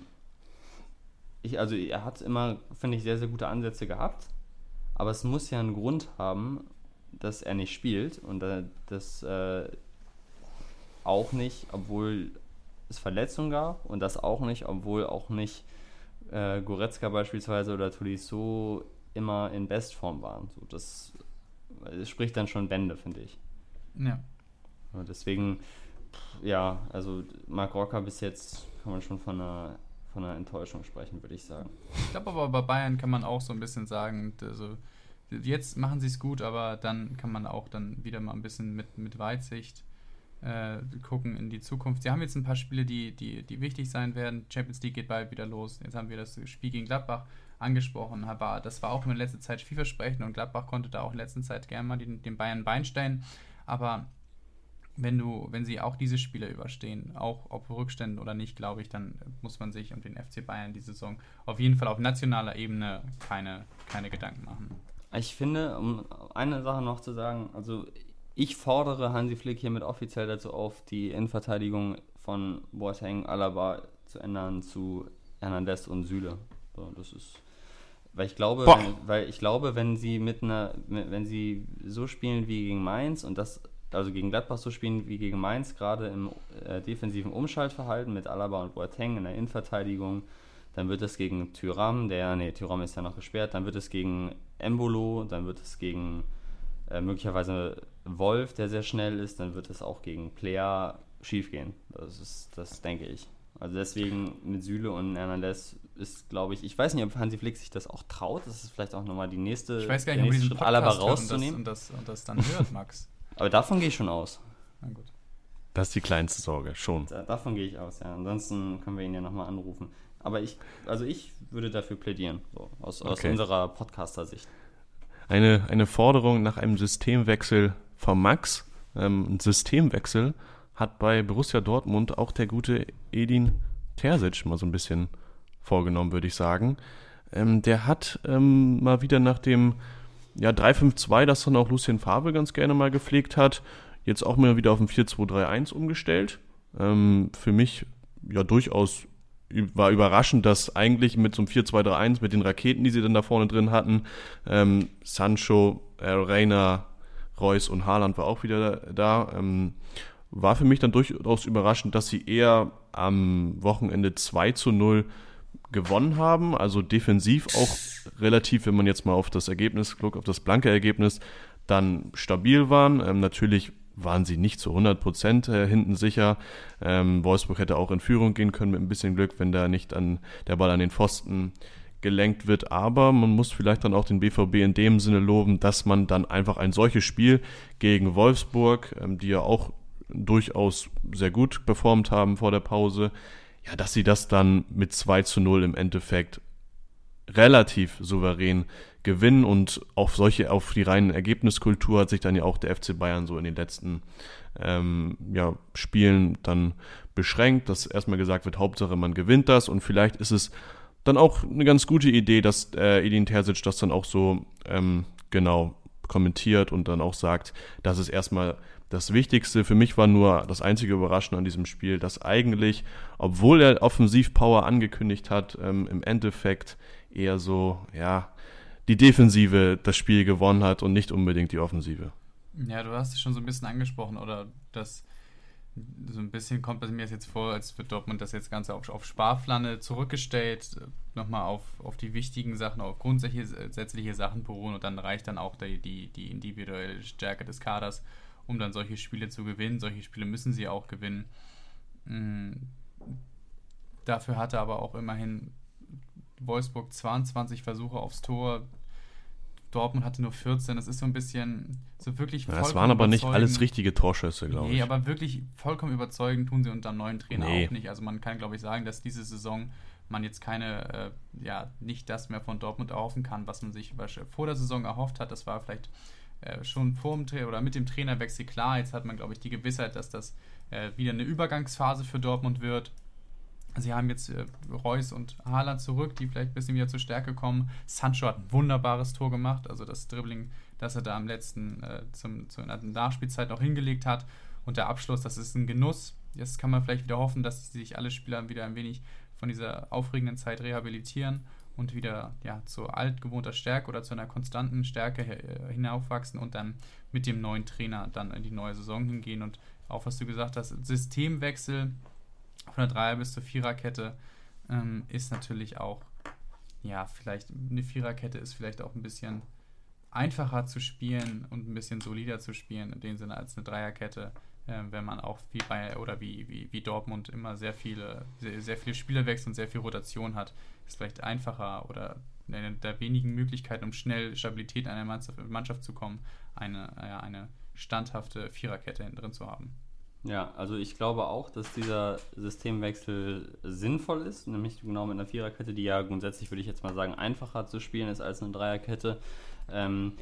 ich, also er hat immer, finde ich, sehr, sehr gute Ansätze gehabt. Aber es muss ja einen Grund haben, dass er nicht spielt. Und äh, das äh, auch nicht, obwohl es Verletzungen gab. Und das auch nicht, obwohl auch nicht äh, Goretzka beispielsweise oder Tolisso immer in Bestform waren. So, das, das spricht dann schon Bände, finde ich.
Ja.
Und deswegen, ja, also Marc Rocker bis jetzt kann man schon von einer, von einer Enttäuschung sprechen, würde ich sagen.
Ich glaube aber bei Bayern kann man auch so ein bisschen sagen, also jetzt machen sie es gut, aber dann kann man auch dann wieder mal ein bisschen mit, mit Weitsicht äh, gucken in die Zukunft. Sie haben jetzt ein paar Spiele, die, die, die wichtig sein werden. Champions League geht bald wieder los. Jetzt haben wir das Spiel gegen Gladbach angesprochen. Aber das war auch in letzter Zeit vielversprechend und Gladbach konnte da auch in letzter Zeit gerne mal den, den Bayern Bein stellen. Aber wenn du, wenn sie auch diese Spiele überstehen, auch ob Rückständen oder nicht, glaube ich, dann muss man sich um den FC Bayern die Saison auf jeden Fall auf nationaler Ebene keine, keine Gedanken machen.
Ich finde, um eine Sache noch zu sagen, also ich fordere Hansi Flick hiermit offiziell dazu auf, die Innenverteidigung von Boateng, Alaba zu ändern zu Hernandez und Süle. So, das ist, weil ich glaube, wenn, weil ich glaube, wenn sie mit einer, wenn sie so spielen wie gegen Mainz und das, also gegen Gladbach so spielen wie gegen Mainz, gerade im äh, defensiven Umschaltverhalten mit Alaba und Boateng in der Innenverteidigung, dann wird es gegen Tyram, der, nee, Tyram ist ja noch gesperrt, dann wird es gegen Embolo, dann wird es gegen äh, möglicherweise Wolf, der sehr schnell ist, dann wird es auch gegen Player schief gehen. Das ist, das denke ich. Also deswegen mit Süle und Hernandez ist, glaube ich, ich weiß nicht, ob Hansi Flick sich das auch traut. Das ist vielleicht auch nochmal die nächste.
Ich weiß gar nicht, ob diesen Podcast Alaba rauszunehmen. Und das, und, das, und das dann hört, Max.
Aber davon gehe ich schon aus.
Na gut. Das ist die kleinste Sorge, schon.
Da, davon gehe ich aus, ja. Ansonsten können wir ihn ja nochmal anrufen. Aber ich, also ich würde dafür plädieren, so, aus, okay. aus unserer Podcaster-Sicht.
Eine, eine Forderung nach einem Systemwechsel von Max. Ähm, ein Systemwechsel hat bei Borussia Dortmund auch der gute Edin Terzic mal so ein bisschen vorgenommen, würde ich sagen. Ähm, der hat ähm, mal wieder nach dem ja, 3-5-2, das dann auch Lucien Favre ganz gerne mal gepflegt hat, jetzt auch mal wieder auf ein 4-2-3-1 umgestellt. Ähm, für mich ja durchaus war überraschend, dass eigentlich mit so einem 4-2-3-1, mit den Raketen, die sie dann da vorne drin hatten, ähm, Sancho, äh, Reina, Reus und Haaland war auch wieder da. Ähm, war für mich dann durchaus überraschend, dass sie eher am Wochenende 2 zu 0 gewonnen haben. Also defensiv auch relativ, wenn man jetzt mal auf das Ergebnis guckt, auf das blanke Ergebnis, dann stabil waren. Ähm, natürlich waren sie nicht zu 100 Prozent äh, hinten sicher. Ähm, Wolfsburg hätte auch in Führung gehen können mit ein bisschen Glück, wenn da nicht an der Ball an den Pfosten gelenkt wird. Aber man muss vielleicht dann auch den BVB in dem Sinne loben, dass man dann einfach ein solches Spiel gegen Wolfsburg, ähm, die ja auch durchaus sehr gut performt haben vor der Pause, ja, dass sie das dann mit 2 zu 0 im Endeffekt relativ souverän gewinnen und auf solche, auf die reinen Ergebniskultur hat sich dann ja auch der FC Bayern so in den letzten ähm, ja, Spielen dann beschränkt, dass erstmal gesagt wird, Hauptsache man gewinnt das und vielleicht ist es dann auch eine ganz gute Idee, dass äh, Edin Terzic das dann auch so ähm, genau kommentiert und dann auch sagt, dass es erstmal das Wichtigste für mich war nur das einzige Überraschende an diesem Spiel, dass eigentlich, obwohl er Offensivpower angekündigt hat, ähm, im Endeffekt eher so, ja, die Defensive das Spiel gewonnen hat und nicht unbedingt die Offensive.
Ja, du hast es schon so ein bisschen angesprochen, oder das so ein bisschen kommt es mir jetzt vor, als wird Dortmund das jetzt Ganze auf, auf Sparflamme zurückgestellt, nochmal auf, auf die wichtigen Sachen, auf grundsätzliche Sachen beruhen und dann reicht dann auch die, die, die individuelle Stärke des Kaders, um dann solche Spiele zu gewinnen. Solche Spiele müssen sie auch gewinnen. Mhm. Dafür hatte aber auch immerhin Wolfsburg 22 Versuche aufs Tor. Dortmund hatte nur 14. Das ist so ein bisschen so wirklich.
Ja, das waren aber nicht alles richtige Torschüsse, glaube nee, ich.
Nee, aber wirklich vollkommen überzeugend tun sie unter einem neuen Trainer nee. auch nicht. Also man kann, glaube ich, sagen, dass diese Saison man jetzt keine, äh, ja, nicht das mehr von Dortmund erhoffen kann, was man sich vor der Saison erhofft hat. Das war vielleicht äh, schon vor dem oder mit dem Trainerwechsel klar. Jetzt hat man, glaube ich, die Gewissheit, dass das äh, wieder eine Übergangsphase für Dortmund wird. Sie haben jetzt äh, Reus und Haaland zurück, die vielleicht ein bisschen wieder zur Stärke kommen. Sancho hat ein wunderbares Tor gemacht, also das Dribbling, das er da am letzten, äh, zum, zur Nachspielzeit noch hingelegt hat. Und der Abschluss, das ist ein Genuss. Jetzt kann man vielleicht wieder hoffen, dass sich alle Spieler wieder ein wenig von dieser aufregenden Zeit rehabilitieren und wieder ja, zu altgewohnter Stärke oder zu einer konstanten Stärke äh, hinaufwachsen und dann mit dem neuen Trainer dann in die neue Saison hingehen. Und auch was du gesagt hast, Systemwechsel von der Dreier- bis zur Viererkette ähm, ist natürlich auch, ja, vielleicht eine Viererkette ist vielleicht auch ein bisschen einfacher zu spielen und ein bisschen solider zu spielen, in dem Sinne als eine Dreierkette, äh, wenn man auch wie bei oder wie, wie, wie Dortmund immer sehr viele, sehr, sehr viele Spielerwechsel und sehr viel Rotation hat, ist vielleicht einfacher oder eine der wenigen Möglichkeiten, um schnell Stabilität in eine Mannschaft, Mannschaft zu kommen, eine, ja, eine standhafte Viererkette hinten drin zu haben.
Ja, also ich glaube auch, dass dieser Systemwechsel sinnvoll ist, nämlich genau mit einer Viererkette, die ja grundsätzlich, würde ich jetzt mal sagen, einfacher zu spielen ist als eine Dreierkette. Ähm,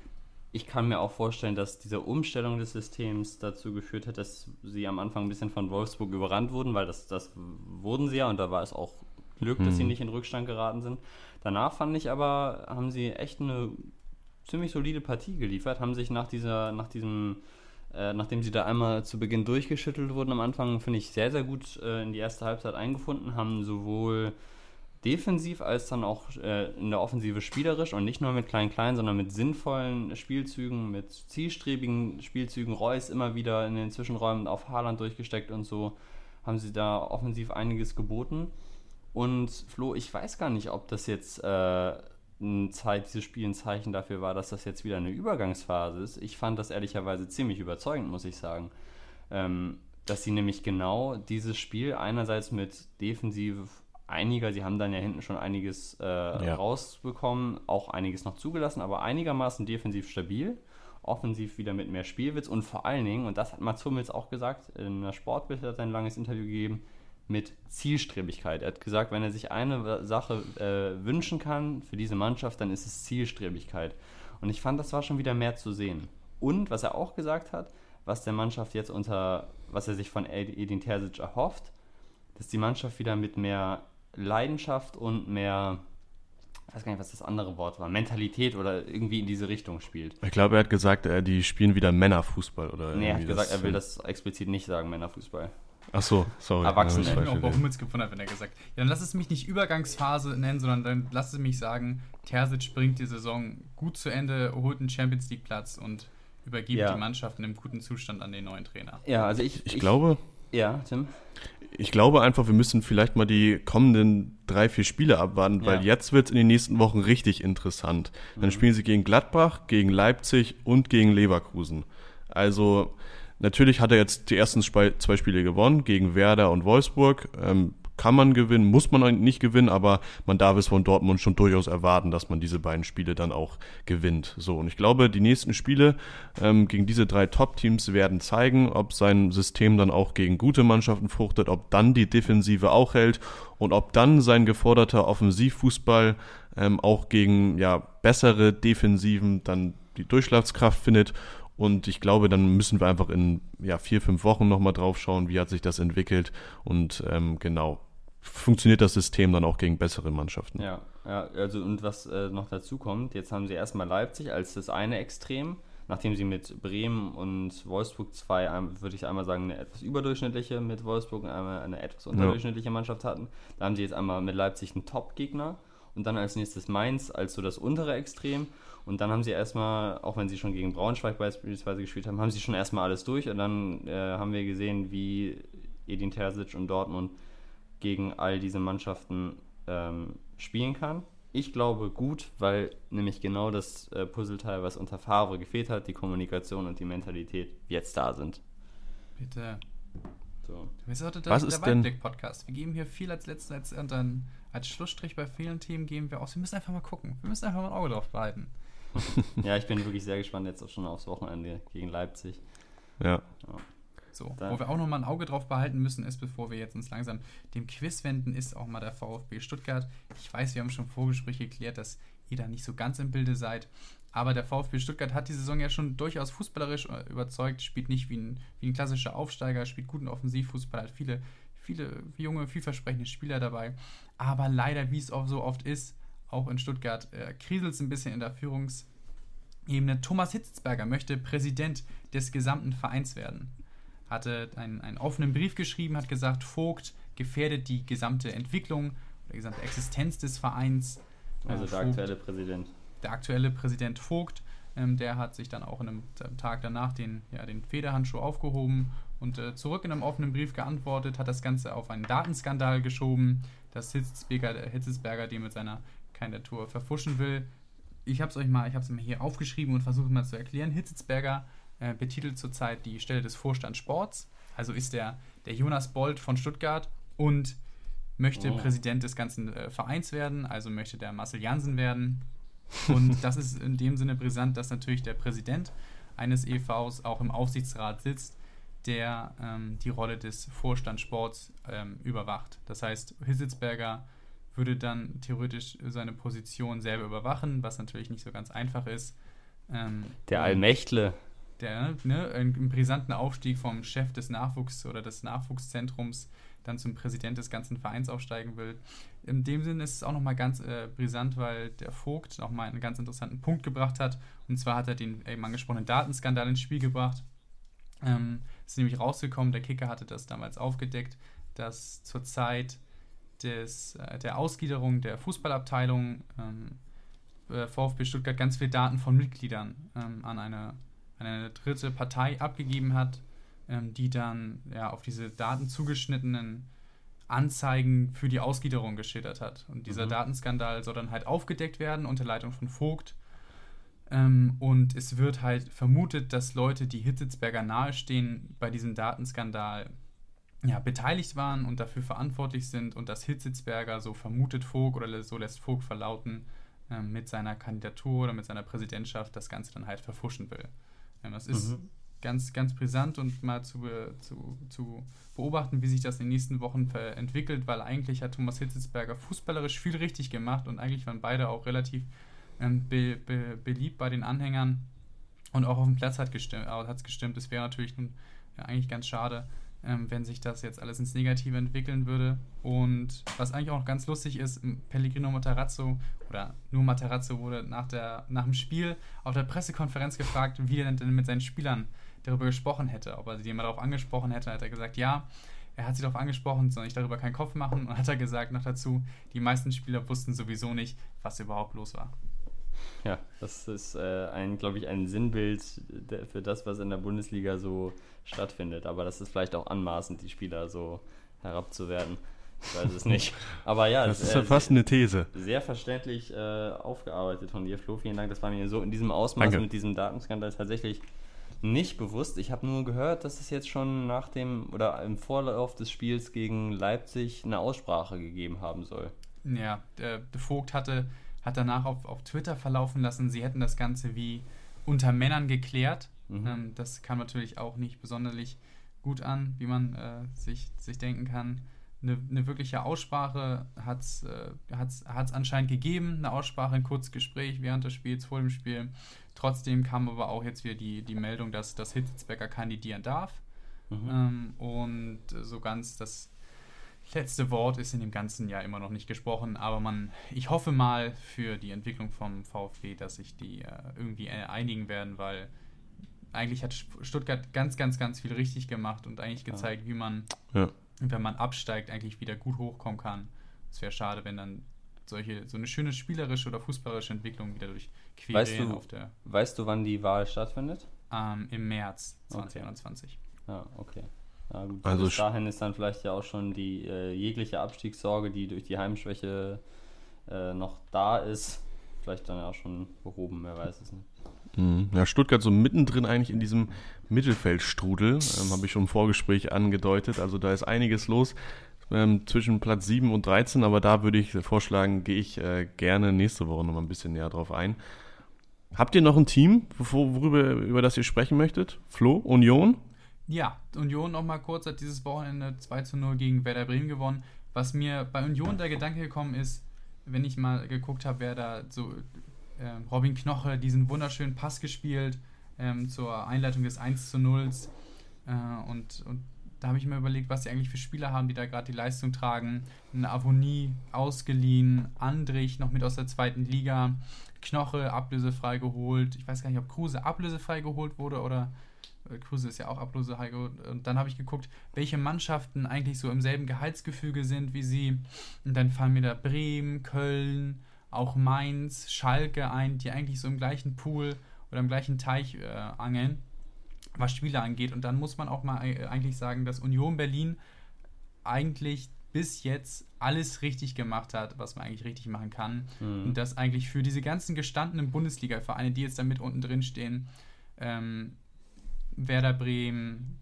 ich kann mir auch vorstellen, dass diese Umstellung des Systems dazu geführt hat, dass sie am Anfang ein bisschen von Wolfsburg überrannt wurden, weil das, das wurden sie ja und da war es auch Glück, mhm. dass sie mhm. nicht in Rückstand geraten sind. Danach fand ich aber, haben sie echt eine ziemlich solide Partie geliefert, haben sich nach dieser, nach diesem, äh, nachdem sie da einmal zu Beginn durchgeschüttelt wurden am Anfang, finde ich sehr, sehr gut äh, in die erste Halbzeit eingefunden, haben sowohl defensiv als dann auch äh, in der Offensive spielerisch und nicht nur mit klein-klein, sondern mit sinnvollen Spielzügen, mit zielstrebigen Spielzügen. Reus immer wieder in den Zwischenräumen auf Haaland durchgesteckt und so haben sie da offensiv einiges geboten. Und Flo, ich weiß gar nicht, ob das jetzt äh, ein Zeit, dieses Spiel ein Zeichen dafür war, dass das jetzt wieder eine Übergangsphase ist. Ich fand das ehrlicherweise ziemlich überzeugend, muss ich sagen. Ähm, dass sie nämlich genau dieses Spiel einerseits mit defensiv einiger, sie haben dann ja hinten schon einiges äh, ja. rausbekommen, auch einiges noch zugelassen, aber einigermaßen defensiv stabil, offensiv wieder mit mehr Spielwitz und vor allen Dingen, und das hat Mats Hummels auch gesagt, in der Sportbild hat er ein langes Interview gegeben, mit Zielstrebigkeit. Er hat gesagt, wenn er sich eine Sache äh, wünschen kann für diese Mannschaft, dann ist es Zielstrebigkeit. Und ich fand, das war schon wieder mehr zu sehen. Und was er auch gesagt hat, was der Mannschaft jetzt unter, was er sich von Edin Terzic erhofft, dass die Mannschaft wieder mit mehr Leidenschaft und mehr, ich weiß gar nicht, was das andere Wort war, Mentalität oder irgendwie in diese Richtung spielt.
Ich glaube, er hat gesagt, äh, die spielen wieder Männerfußball oder
Nee, er hat gesagt, er will das explizit nicht sagen, Männerfußball.
Ach so, sorry.
Erwachsene. Ich hätte mir auch Hummels gewundert, wenn er gesagt Ja, dann lass es mich nicht Übergangsphase nennen, sondern dann lass es mich sagen, Terzic bringt die Saison gut zu Ende, holt einen Champions League Platz und übergibt ja. die Mannschaft in einem guten Zustand an den neuen Trainer.
Ja, also ich, ich, ich glaube.
Ja, Tim
ich glaube einfach, wir müssen vielleicht mal die kommenden drei, vier Spiele abwarten, ja. weil jetzt wird es in den nächsten Wochen richtig interessant. Dann mhm. spielen sie gegen Gladbach, gegen Leipzig und gegen Leverkusen. Also natürlich hat er jetzt die ersten zwei Spiele gewonnen gegen Werder und Wolfsburg. Ähm, kann man gewinnen, muss man nicht gewinnen, aber man darf es von Dortmund schon durchaus erwarten, dass man diese beiden Spiele dann auch gewinnt. So, und ich glaube, die nächsten Spiele ähm, gegen diese drei Top-Teams werden zeigen, ob sein System dann auch gegen gute Mannschaften fruchtet, ob dann die Defensive auch hält und ob dann sein geforderter Offensivfußball ähm, auch gegen ja, bessere Defensiven dann die Durchschlagskraft findet und ich glaube, dann müssen wir einfach in ja, vier, fünf Wochen nochmal drauf schauen, wie hat sich das entwickelt. Und ähm, genau, funktioniert das System dann auch gegen bessere Mannschaften.
Ja, ja also und was äh, noch dazu kommt, jetzt haben sie erstmal Leipzig als das eine Extrem, nachdem sie mit Bremen und Wolfsburg zwei, würde ich einmal sagen, eine etwas überdurchschnittliche mit Wolfsburg und einmal eine etwas unterdurchschnittliche ja. Mannschaft hatten. Da haben sie jetzt einmal mit Leipzig einen Top-Gegner und dann als nächstes Mainz als so das untere Extrem und dann haben sie erstmal, auch wenn sie schon gegen Braunschweig beispielsweise gespielt haben, haben sie schon erstmal alles durch. Und dann äh, haben wir gesehen, wie Edin Terzic und Dortmund gegen all diese Mannschaften ähm, spielen kann. Ich glaube gut, weil nämlich genau das äh, Puzzleteil, was unter Favre gefehlt hat, die Kommunikation und die Mentalität, jetzt da sind.
Bitte. So. Das ist heute der, was ist der Weitblick-Podcast. Wir geben hier viel als letztes und dann als Schlussstrich bei vielen Themen geben wir aus. Wir müssen einfach mal gucken. Wir müssen einfach mal ein Auge drauf behalten.
Ja, ich bin wirklich sehr gespannt jetzt auch schon aufs Wochenende gegen Leipzig.
Ja.
ja. So, da. wo wir auch nochmal ein Auge drauf behalten müssen, ist, bevor wir jetzt uns langsam dem Quiz wenden, ist auch mal der VfB Stuttgart. Ich weiß, wir haben schon Vorgespräche geklärt, dass ihr da nicht so ganz im Bilde seid. Aber der VfB Stuttgart hat die Saison ja schon durchaus fußballerisch äh, überzeugt, spielt nicht wie ein, wie ein klassischer Aufsteiger, spielt guten Offensivfußball, hat viele, viele junge, vielversprechende Spieler dabei. Aber leider, wie es auch so oft ist, auch in Stuttgart, äh, kriselt es ein bisschen in der Führungsebene. Thomas Hitzberger möchte Präsident des gesamten Vereins werden. Hatte einen, einen offenen Brief geschrieben, hat gesagt, Vogt gefährdet die gesamte Entwicklung der gesamte Existenz des Vereins.
Also der Vogt, aktuelle Präsident.
Der aktuelle Präsident Vogt, ähm, der hat sich dann auch in einem Tag danach den, ja, den Federhandschuh aufgehoben und äh, zurück in einem offenen Brief geantwortet, hat das Ganze auf einen Datenskandal geschoben, dass Hitzesberger, Hitzesberger den mit seiner Kandidatur verfuschen will. Ich habe es euch mal, ich habe es mir hier aufgeschrieben und versuche mal zu erklären. Hitzesberger äh, betitelt zurzeit die Stelle des Vorstands Sports, also ist der, der Jonas Bold von Stuttgart und möchte oh. Präsident des ganzen äh, Vereins werden, also möchte der Marcel Jansen werden. Und das ist in dem Sinne brisant, dass natürlich der Präsident eines EVs auch im Aufsichtsrat sitzt, der ähm, die Rolle des Vorstandssports ähm, überwacht. Das heißt, Hissitzberger würde dann theoretisch seine Position selber überwachen, was natürlich nicht so ganz einfach ist.
Ähm, der Allmächtle.
Der, ne, einen brisanten Aufstieg vom Chef des Nachwuchs- oder des Nachwuchszentrums dann zum Präsident des ganzen Vereins aufsteigen will. In dem Sinne ist es auch nochmal ganz äh, brisant, weil der Vogt nochmal einen ganz interessanten Punkt gebracht hat. Und zwar hat er den eben angesprochenen Datenskandal ins Spiel gebracht. Ähm, es ist nämlich rausgekommen, der Kicker hatte das damals aufgedeckt, dass zur Zeit des, äh, der Ausgliederung der Fußballabteilung ähm, äh, VfB Stuttgart ganz viele Daten von Mitgliedern ähm, an, eine, an eine dritte Partei abgegeben hat ähm, die dann ja, auf diese Daten zugeschnittenen Anzeigen für die Ausgliederung geschildert hat. Und dieser mhm. Datenskandal soll dann halt aufgedeckt werden unter Leitung von Vogt. Ähm, und es wird halt vermutet, dass Leute, die Hitzitzberger nahestehen, bei diesem Datenskandal ja, beteiligt waren und dafür verantwortlich sind und dass Hitzitzberger, so vermutet Vogt oder so lässt Vogt verlauten, äh, mit seiner Kandidatur oder mit seiner Präsidentschaft das Ganze dann halt verfuschen will. Ähm, das ist mhm ganz, ganz brisant und mal zu, zu, zu beobachten, wie sich das in den nächsten Wochen entwickelt, weil eigentlich hat Thomas Hitzelsberger fußballerisch viel richtig gemacht und eigentlich waren beide auch relativ ähm, be, be, beliebt bei den Anhängern und auch auf dem Platz hat es gestimmt. gestimmt. Es wäre natürlich nun ja, eigentlich ganz schade, ähm, wenn sich das jetzt alles ins Negative entwickeln würde. Und was eigentlich auch noch ganz lustig ist, Pellegrino Matarazzo oder nur Matarazzo wurde nach, der, nach dem Spiel auf der Pressekonferenz gefragt, wie er denn mit seinen Spielern darüber gesprochen hätte, ob er sie mal darauf angesprochen hätte, hat er gesagt, ja, er hat sie darauf angesprochen, soll ich darüber keinen Kopf machen und hat er gesagt noch dazu, die meisten Spieler wussten sowieso nicht, was überhaupt los war.
Ja, das ist äh, ein, glaube ich, ein Sinnbild für das, was in der Bundesliga so stattfindet. Aber das ist vielleicht auch anmaßend, die Spieler so herabzuwerten. Ich weiß es nicht. Aber ja,
das, das ist äh, fast eine These.
Sehr verständlich äh, aufgearbeitet von dir, Flo. Vielen Dank. Das war mir so in diesem Ausmaß Danke. mit diesem Datenskandal tatsächlich nicht bewusst. Ich habe nur gehört, dass es jetzt schon nach dem oder im Vorlauf des Spiels gegen Leipzig eine Aussprache gegeben haben soll.
Ja, der, der Vogt hatte, hat danach auf, auf Twitter verlaufen lassen, sie hätten das Ganze wie unter Männern geklärt. Mhm. Ähm, das kam natürlich auch nicht besonders gut an, wie man äh, sich, sich denken kann. Eine, eine wirkliche Aussprache hat es äh, anscheinend gegeben, eine Aussprache, ein kurzes Gespräch während des Spiels, vor dem Spiel. Trotzdem kam aber auch jetzt wieder die, die Meldung, dass, dass Hitzelsberger kandidieren darf. Mhm. Ähm, und so ganz das letzte Wort ist in dem ganzen Jahr immer noch nicht gesprochen, aber man, ich hoffe mal für die Entwicklung vom VfB, dass sich die äh, irgendwie äh, einigen werden, weil eigentlich hat Stuttgart ganz, ganz, ganz viel richtig gemacht und eigentlich gezeigt, ja. wie man, ja. wenn man absteigt, eigentlich wieder gut hochkommen kann. Es wäre schade, wenn dann solche, so eine schöne spielerische oder fußballerische Entwicklung wieder durch
Querelen weißt du, auf der. Weißt du, wann die Wahl stattfindet?
Ähm, Im März 2021.
Okay. Ja, okay. Ja, gut. Also bis dahin ist dann vielleicht ja auch schon die äh, jegliche Abstiegssorge, die durch die Heimschwäche äh, noch da ist, vielleicht dann auch schon behoben, wer weiß es nicht.
Mhm. Ja, Stuttgart so mittendrin eigentlich in diesem Mittelfeldstrudel, ähm, habe ich schon im Vorgespräch angedeutet. Also da ist einiges los ähm, zwischen Platz 7 und 13, aber da würde ich vorschlagen, gehe ich äh, gerne nächste Woche noch mal ein bisschen näher drauf ein. Habt ihr noch ein Team, worüber, über das ihr sprechen möchtet? Flo, Union?
Ja, Union noch mal kurz hat dieses Wochenende 2 zu 0 gegen Werder Bremen gewonnen. Was mir bei Union der Gedanke gekommen ist, wenn ich mal geguckt habe, wer da so äh, Robin Knoche diesen wunderschönen Pass gespielt ähm, zur Einleitung des 1 zu 0 äh, und, und da habe ich mir überlegt, was sie eigentlich für Spieler haben, die da gerade die Leistung tragen. Eine Avonie ausgeliehen, Andrich noch mit aus der zweiten Liga, Knoche ablösefrei geholt. Ich weiß gar nicht, ob Kruse ablösefrei geholt wurde oder Kruse ist ja auch Ablose, Heiko. Und dann habe ich geguckt, welche Mannschaften eigentlich so im selben Gehaltsgefüge sind wie sie. Und dann fallen mir da Bremen, Köln, auch Mainz, Schalke ein, die eigentlich so im gleichen Pool oder im gleichen Teich äh, angeln, was Spieler angeht. Und dann muss man auch mal äh, eigentlich sagen, dass Union Berlin eigentlich bis jetzt alles richtig gemacht hat, was man eigentlich richtig machen kann. Mhm. Und das eigentlich für diese ganzen gestandenen Bundesliga-Vereine, die jetzt da mit unten drin stehen, ähm, Werder Bremen,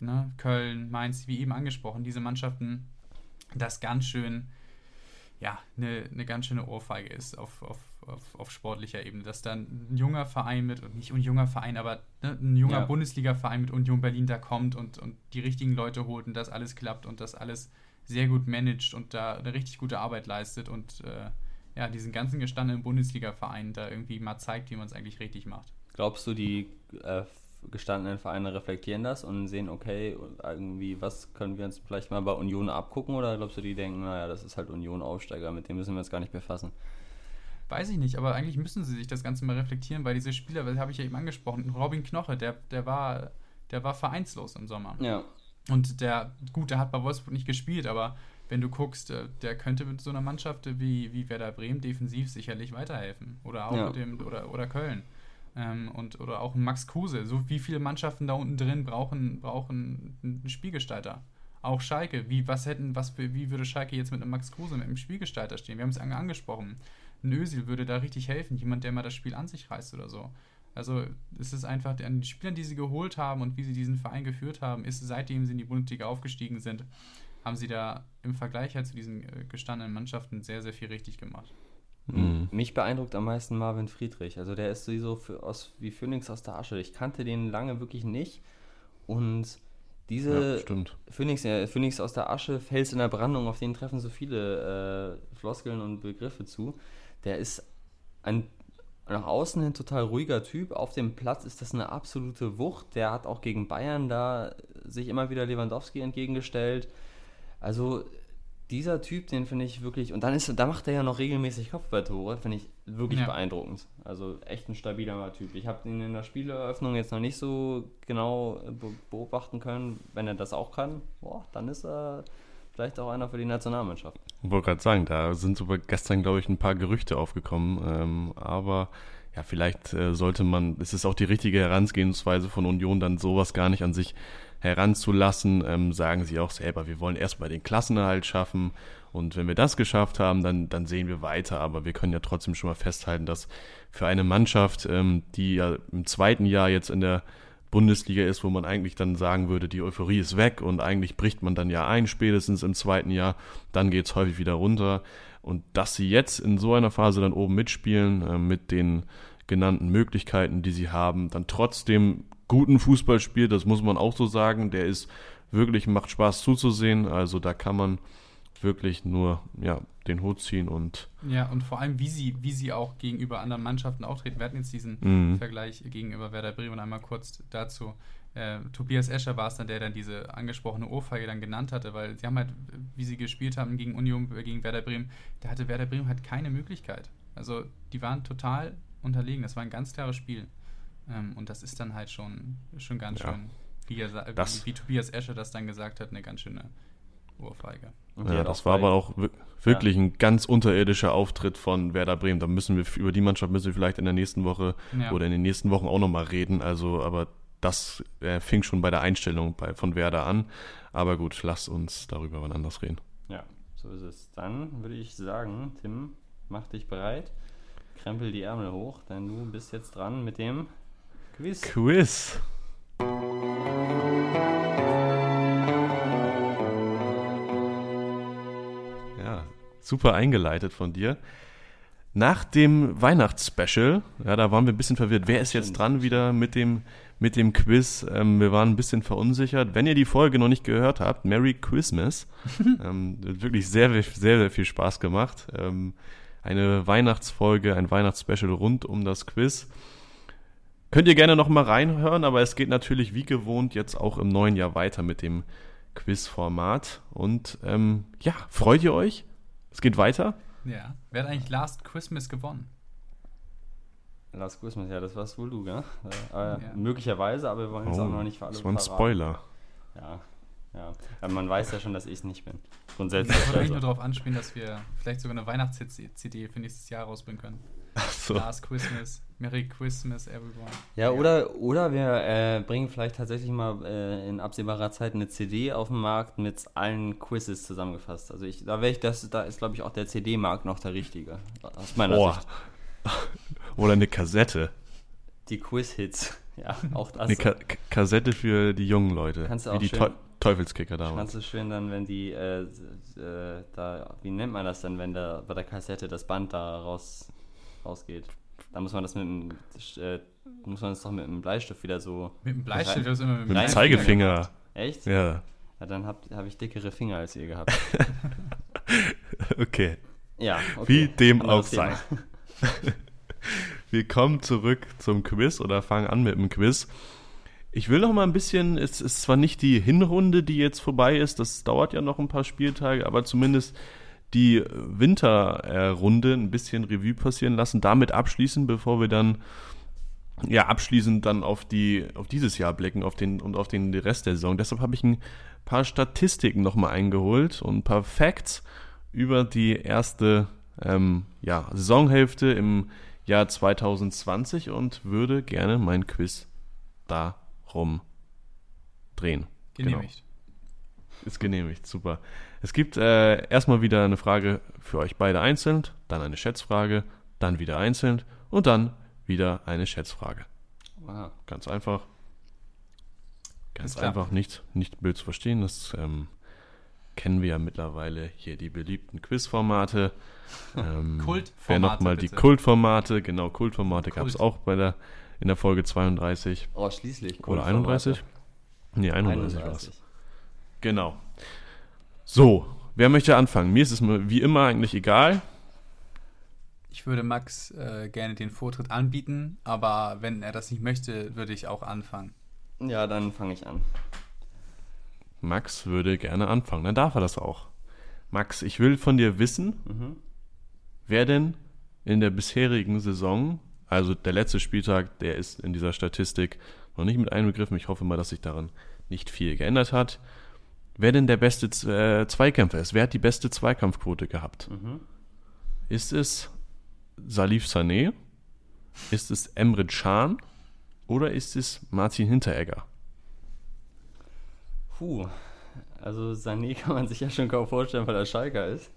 ne, Köln, Mainz, wie eben angesprochen, diese Mannschaften, das ganz schön, ja, eine, eine ganz schöne Ohrfeige ist auf, auf, auf, auf sportlicher Ebene, dass dann ein junger Verein mit, nicht ein junger Verein, aber ne, ein junger ja. Bundesliga-Verein mit Union Berlin da kommt und, und die richtigen Leute holt und das alles klappt und das alles sehr gut managt und da eine richtig gute Arbeit leistet und äh, ja, diesen ganzen gestandenen Bundesliga-Verein da irgendwie mal zeigt, wie man es eigentlich richtig macht.
Glaubst du, die äh, gestandenen Vereine reflektieren das und sehen, okay, irgendwie, was können wir uns vielleicht mal bei Union abgucken oder glaubst du, die denken, naja, das ist halt Union Aufsteiger, mit dem müssen wir uns gar nicht befassen?
Weiß ich nicht, aber eigentlich müssen sie sich das Ganze mal reflektieren, weil diese Spieler, das habe ich ja eben angesprochen, Robin Knoche, der, der war, der war vereinslos im Sommer.
Ja.
Und der, gut, der hat bei Wolfsburg nicht gespielt, aber wenn du guckst, äh, der könnte mit so einer Mannschaft wie, wie Werder Bremen defensiv sicherlich weiterhelfen. Oder auch ja. mit dem, oder, oder Köln. Ähm, und, oder auch Max Kruse. So wie viele Mannschaften da unten drin brauchen, brauchen einen Spielgestalter. Auch Schalke. Wie, was hätten, was, wie würde Schalke jetzt mit einem Max Kruse, mit einem Spielgestalter stehen? Wir haben es angesprochen. Ein Özil würde da richtig helfen. Jemand, der mal das Spiel an sich reißt oder so. Also es ist einfach an den Spielern, die sie geholt haben und wie sie diesen Verein geführt haben, ist seitdem sie in die Bundesliga aufgestiegen sind, haben sie da im Vergleich halt zu diesen äh, gestandenen Mannschaften sehr, sehr viel richtig gemacht.
Mhm. Mich beeindruckt am meisten Marvin Friedrich. Also der ist sowieso für, aus, wie Phoenix aus der Asche. Ich kannte den lange wirklich nicht. Und diese ja, Phoenix, äh, Phoenix aus der Asche, Fels in der Brandung, auf den treffen so viele äh, Floskeln und Begriffe zu. Der ist ein nach außen hin total ruhiger Typ. Auf dem Platz ist das eine absolute Wucht. Der hat auch gegen Bayern da sich immer wieder Lewandowski entgegengestellt. Also dieser Typ, den finde ich wirklich, und dann ist, da macht er ja noch regelmäßig Kopfballtore, finde ich wirklich ja. beeindruckend. Also echt ein stabiler Typ. Ich habe ihn in der Spieleröffnung jetzt noch nicht so genau beobachten können. Wenn er das auch kann, boah, dann ist er vielleicht auch einer für die Nationalmannschaft.
Ich wollte gerade sagen, da sind sogar gestern, glaube ich, ein paar Gerüchte aufgekommen. Ähm, aber ja, vielleicht äh, sollte man, es ist auch die richtige Herangehensweise von Union, dann sowas gar nicht an sich heranzulassen. Ähm, sagen sie auch selber, wir wollen erstmal den Klassenerhalt schaffen. Und wenn wir das geschafft haben, dann, dann sehen wir weiter. Aber wir können ja trotzdem schon mal festhalten, dass für eine Mannschaft, ähm, die ja im zweiten Jahr jetzt in der Bundesliga ist, wo man eigentlich dann sagen würde, die Euphorie ist weg und eigentlich bricht man dann ja ein, spätestens im zweiten Jahr, dann geht es häufig wieder runter. Und dass sie jetzt in so einer Phase dann oben mitspielen, äh, mit den genannten Möglichkeiten, die sie haben, dann trotzdem guten Fußball spielt, das muss man auch so sagen, der ist wirklich, macht Spaß zuzusehen, also da kann man wirklich nur ja, den Hut ziehen und.
Ja, und vor allem, wie sie, wie sie auch gegenüber anderen Mannschaften auftreten. Wir hatten jetzt diesen mhm. Vergleich gegenüber Werder Bremen einmal kurz dazu. Äh, Tobias Escher war es dann, der dann diese angesprochene Ohrfeige dann genannt hatte, weil sie haben halt, wie sie gespielt haben gegen Union, äh, gegen Werder Bremen, da hatte Werder Bremen halt keine Möglichkeit. Also die waren total unterlegen. Das war ein ganz klares Spiel. Ähm, und das ist dann halt schon, schon ganz ja. schön, wie, er, wie, wie Tobias Escher das dann gesagt hat, eine ganz schöne Ohrfeige.
Ja, das war aber auch wirklich ja. ein ganz unterirdischer Auftritt von Werder Bremen. Da müssen wir über die Mannschaft müssen wir vielleicht in der nächsten Woche ja. oder in den nächsten Wochen auch nochmal reden. Also, aber das äh, fing schon bei der Einstellung bei, von Werder an. Aber gut, lass uns darüber wann anders reden.
Ja, so ist es. Dann würde ich sagen, Tim, mach dich bereit, krempel die Ärmel hoch, denn du bist jetzt dran mit dem Quiz.
Quiz. super eingeleitet von dir. Nach dem Weihnachtsspecial, ja, da waren wir ein bisschen verwirrt. Wer ist jetzt dran wieder mit dem, mit dem Quiz? Ähm, wir waren ein bisschen verunsichert. Wenn ihr die Folge noch nicht gehört habt, Merry Christmas. ähm, wirklich sehr, sehr, sehr viel Spaß gemacht. Ähm, eine Weihnachtsfolge, ein Weihnachtsspecial rund um das Quiz. Könnt ihr gerne noch mal reinhören, aber es geht natürlich wie gewohnt jetzt auch im neuen Jahr weiter mit dem Quizformat. Und ähm, ja, freut ihr euch? Es geht weiter.
Ja. Wer hat eigentlich Last Christmas gewonnen?
Last Christmas, ja, das warst wohl du, gell? Äh, ja. Möglicherweise, aber wir wollen es oh, auch noch nicht für
alle Das war ein Spoiler.
Ja, ja. Aber man weiß ja schon, dass ich es nicht bin. Grundsätzlich.
Ich wollte also. nur darauf anspielen, dass wir vielleicht sogar eine Weihnachts-CD für nächstes Jahr rausbringen können. So. Last Christmas. Merry Christmas, everyone.
Ja, oder, oder wir äh, bringen vielleicht tatsächlich mal äh, in absehbarer Zeit eine CD auf den Markt mit allen Quizzes zusammengefasst. Also ich, da, ich das, da ist, glaube ich, auch der CD-Markt noch der richtige. Aus meiner oh. Sicht.
Oder eine Kassette.
Die Quiz-Hits. Ja, auch das.
Eine Ka Kassette für die jungen Leute.
Kannst du auch wie
die schön, Teufelskicker damals.
Kannst du schön dann, wenn die, äh, äh, da, wie nennt man das denn, wenn da bei der Kassette das Band da raus, rausgeht? Da muss man das mit dem, äh, muss man das doch mit einem Bleistift wieder so.
Mit dem Bleistift? Das
immer mit, mit dem Zeigefinger.
Echt?
Ja.
ja dann habe hab ich dickere Finger als ihr gehabt.
okay.
Ja, okay.
Wie dem auch sei. Wir kommen zurück zum Quiz oder fangen an mit dem Quiz. Ich will noch mal ein bisschen, es ist zwar nicht die Hinrunde, die jetzt vorbei ist, das dauert ja noch ein paar Spieltage, aber zumindest die Winterrunde ein bisschen Revue passieren lassen, damit abschließen, bevor wir dann ja abschließend dann auf die auf dieses Jahr blicken, auf den und auf den Rest der Saison. Deshalb habe ich ein paar Statistiken nochmal eingeholt und ein paar Facts über die erste ähm, ja, Saisonhälfte im Jahr 2020 und würde gerne mein Quiz darum drehen.
Genehmigt.
Genau. Ist genehmigt, super. Es gibt äh, erstmal wieder eine Frage für euch beide einzeln, dann eine Schätzfrage, dann wieder einzeln und dann wieder eine Schätzfrage. Wow. Ganz einfach. Ganz einfach, nicht, nicht blöd zu verstehen. Das ähm, kennen wir ja mittlerweile hier die beliebten Quizformate.
Ähm, Kultformate.
Wer nochmal die Kultformate, genau, Kultformate Kult. gab es auch bei der, in der Folge 32.
Oh, schließlich.
Oder 31? Nee, 31, 31. war es. Genau. So, wer möchte anfangen? Mir ist es wie immer eigentlich egal.
Ich würde Max äh, gerne den Vortritt anbieten, aber wenn er das nicht möchte, würde ich auch anfangen.
Ja, dann fange ich an.
Max würde gerne anfangen. Dann darf er das auch. Max, ich will von dir wissen, mhm. wer denn in der bisherigen Saison, also der letzte Spieltag, der ist in dieser Statistik noch nicht mit einbegriffen. Ich hoffe mal, dass sich daran nicht viel geändert hat. Wer denn der beste äh, Zweikämpfer ist? Wer hat die beste Zweikampfquote gehabt? Mhm. Ist es Salif Sané? Ist es Emre Can? Oder ist es Martin Hinteregger?
Puh, also Sané kann man sich ja schon kaum vorstellen, weil er Schalker ist.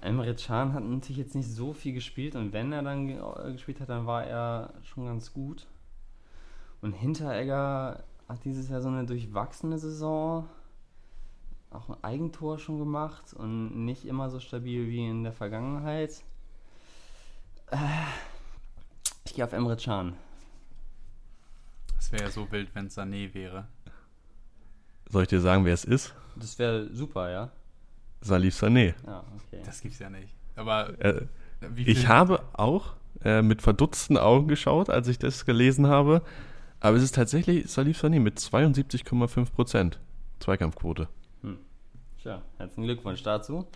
Emre Can hat natürlich jetzt nicht so viel gespielt und wenn er dann gespielt hat, dann war er schon ganz gut. Und Hinteregger hat dieses Jahr so eine durchwachsene Saison, auch ein Eigentor schon gemacht und nicht immer so stabil wie in der Vergangenheit. Ich gehe auf Emre Can.
Das wäre ja so wild, wenn es Sané wäre.
Soll ich dir sagen, wer es ist?
Das wäre super, ja.
Salif Sané.
Ja, okay. Das gibt's ja nicht. Aber
äh, ich habe auch äh, mit verdutzten Augen geschaut, als ich das gelesen habe. Aber es ist tatsächlich Salif Sané mit 72,5 Prozent Zweikampfquote.
Tja, herzlichen Glückwunsch dazu.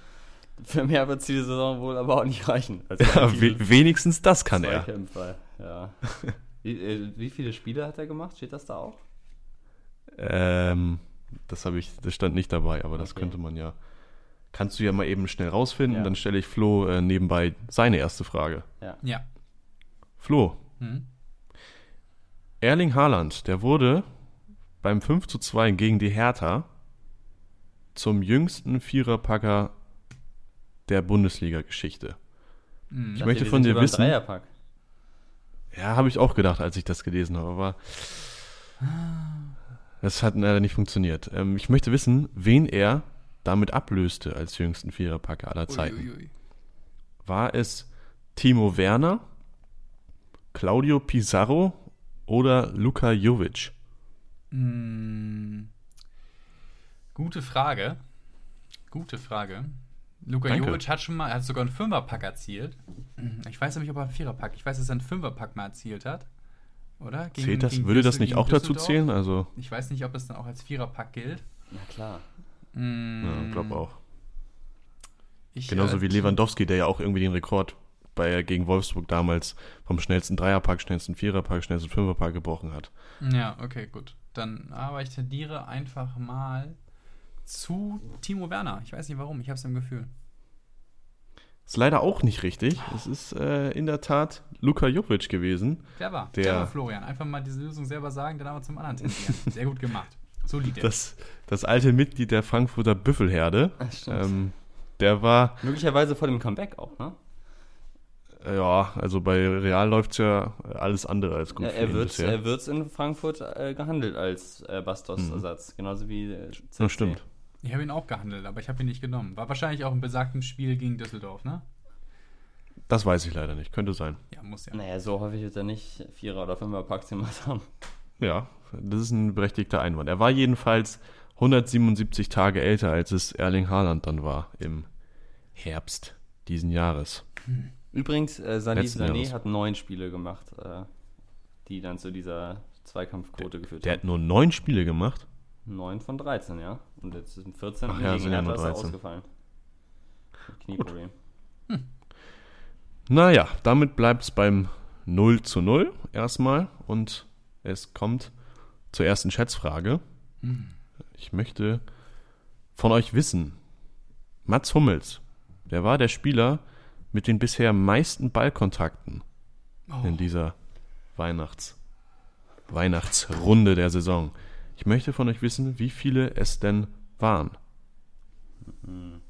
Für mehr wird es diese Saison wohl aber auch nicht reichen.
Ja, wenigstens das kann er.
ja. wie, äh, wie viele Spiele hat er gemacht? Steht das da auch?
Ähm, das habe ich, das stand nicht dabei, aber das könnte man ja. Kannst du ja mal eben schnell rausfinden, ja. dann stelle ich Flo äh, nebenbei seine erste Frage.
Ja.
ja.
Flo. Hm? Erling Haaland, der wurde beim 5 zu 2 gegen die Hertha zum jüngsten Viererpacker der Bundesliga-Geschichte.
Hm. Ich, möchte von dir wissen.
Ja, habe ich auch gedacht, als ich das gelesen habe, aber das hat leider nicht funktioniert. Ähm, ich möchte wissen, wen er damit ablöste als jüngsten Viererpacker aller Zeiten. Ui. War es Timo Werner, Claudio Pizarro oder Luka Jovic?
Mm, gute Frage. Gute Frage. Luka Danke. Jovic hat schon mal, hat sogar einen Fünferpack erzielt. Ich weiß nicht, ob er einen Viererpack, ich weiß, dass er einen Fünferpack mal erzielt hat. Oder?
Gegen, Zählt das, gegen würde das nicht auch dazu zählen? Also
ich weiß nicht, ob es dann auch als Viererpack gilt.
Na klar.
Mm. Ja, glaube auch. Ich, Genauso äh, wie Lewandowski, der ja auch irgendwie den Rekord bei, gegen Wolfsburg damals vom schnellsten Dreierpack, schnellsten Viererpack, schnellsten Fünferpack gebrochen hat.
Ja, okay, gut. Dann, aber ich tendiere einfach mal zu Timo Werner. Ich weiß nicht warum, ich habe es im Gefühl.
Ist leider auch nicht richtig. Es ist äh, in der Tat Luka Jovic gewesen.
War? Der, war Florian. Einfach mal diese Lösung selber sagen, dann aber zum anderen tendieren. Sehr gut gemacht. Solide.
Das, das alte Mitglied der Frankfurter Büffelherde. Ähm, der war.
Möglicherweise vor dem Comeback auch, ne?
Ja, also bei Real läuft es ja alles andere als gut. Ja,
er wird er wird's in Frankfurt äh, gehandelt als äh, Bastos-Ersatz, mhm. genauso wie
äh, Ja, stimmt.
Ich habe ihn auch gehandelt, aber ich habe ihn nicht genommen. War wahrscheinlich auch im besagten Spiel gegen Düsseldorf, ne?
Das weiß ich leider nicht. Könnte sein.
Ja, muss ja. Naja, so häufig wird er nicht Vierer- oder Fünfer-Packs haben.
Ja, das ist ein berechtigter Einwand. Er war jedenfalls 177 Tage älter, als es Erling Haaland dann war im Herbst diesen Jahres.
Hm. Übrigens, äh, Salih Sané hat neun Spiele gemacht, äh, die dann zu dieser Zweikampfquote
der,
geführt
der haben. Der hat nur neun Spiele gemacht?
Neun von 13, ja. Und jetzt sind 14
Ach ja, gegen ja nur 13.
ausgefallen.
Knieproblem. Hm. Naja, damit bleibt es beim 0 zu 0 erstmal und es kommt zur ersten Schätzfrage. Hm. Ich möchte von euch wissen, Mats Hummels, der war der Spieler mit den bisher meisten Ballkontakten oh. in dieser Weihnachts Weihnachtsrunde der Saison. Ich möchte von euch wissen, wie viele es denn waren. Mhm.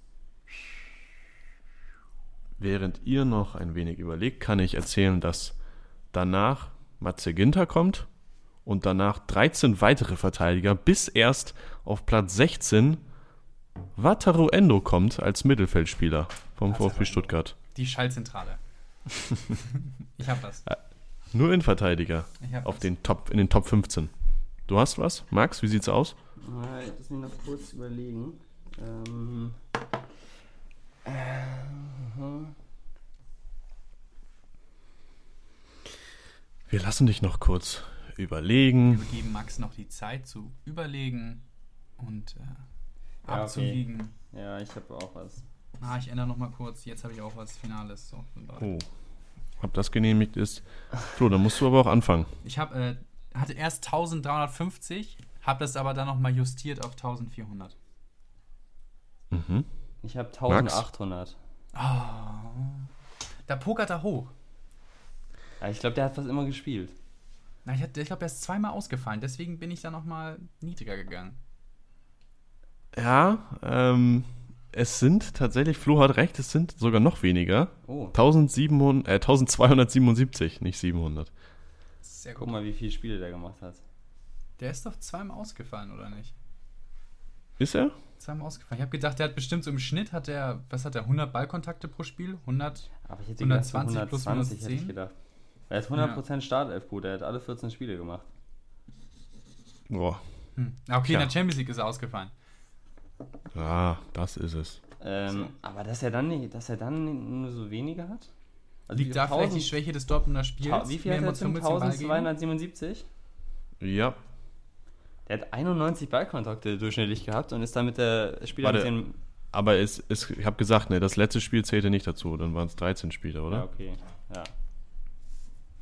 Während ihr noch ein wenig überlegt, kann ich erzählen, dass danach Matze Ginter kommt und danach 13 weitere Verteidiger, bis erst auf Platz 16 Wataru Endo kommt als Mittelfeldspieler vom VfB Stuttgart.
Die Schallzentrale. ich hab das. Äh,
nur Innenverteidiger auf das. den Top, in den Top 15. Du hast was? Max, wie sieht's aus?
Äh, ich muss mir noch kurz überlegen. Ähm, äh,
Wir lassen dich noch kurz überlegen.
Wir geben Max noch die Zeit zu überlegen und äh, ja, abzuwiegen.
Okay. Ja, ich habe auch was.
Ah, ich ändere noch mal kurz. Jetzt habe ich auch was Finales. So,
oh. Ob das genehmigt ist. Flo, dann musst du aber auch anfangen.
Ich habe äh, hatte erst 1350, habe das aber dann noch mal justiert auf 1400.
Mhm. Ich habe 1800.
Oh, da pokert er hoch.
Ja, ich glaube, der hat fast immer gespielt.
Na, ich, ich glaube, er ist zweimal ausgefallen. Deswegen bin ich da noch mal niedriger gegangen.
Ja, ähm, es sind tatsächlich, Flo hat recht, es sind sogar noch weniger. Oh. 1700, äh, 1277, nicht 700.
Sehr gut. Guck mal, wie viele Spiele der gemacht hat.
Der ist doch zweimal ausgefallen, oder nicht?
Ist er?
Zweimal ausgefallen. Ich habe gedacht, der hat bestimmt so im Schnitt, hat er, was hat er, 100 Ballkontakte pro Spiel? 100,
Aber ich hätte 120 gedacht, plus 110? Hätte ich gedacht. Er ist 100% ja. Startelf-Gut, er hat alle 14 Spiele gemacht.
Boah.
Hm. Okay, Tja. in der Champions League ist er ausgefallen.
Ah, das ist es.
Ähm, so. Aber dass er dann nicht, dass er dann nur so wenige hat?
Also Liegt da 1000, vielleicht die Schwäche des Dortmunder Spiels?
Wie viel hat er 1277?
Ja.
Der hat 91 Ballkontakte durchschnittlich gehabt und ist damit der Spieler Warte, mit
dem. Aber es, es, ich habe gesagt, ne, das letzte Spiel zählte nicht dazu. Dann waren es 13 Spiele, oder?
Ja, okay. Ja.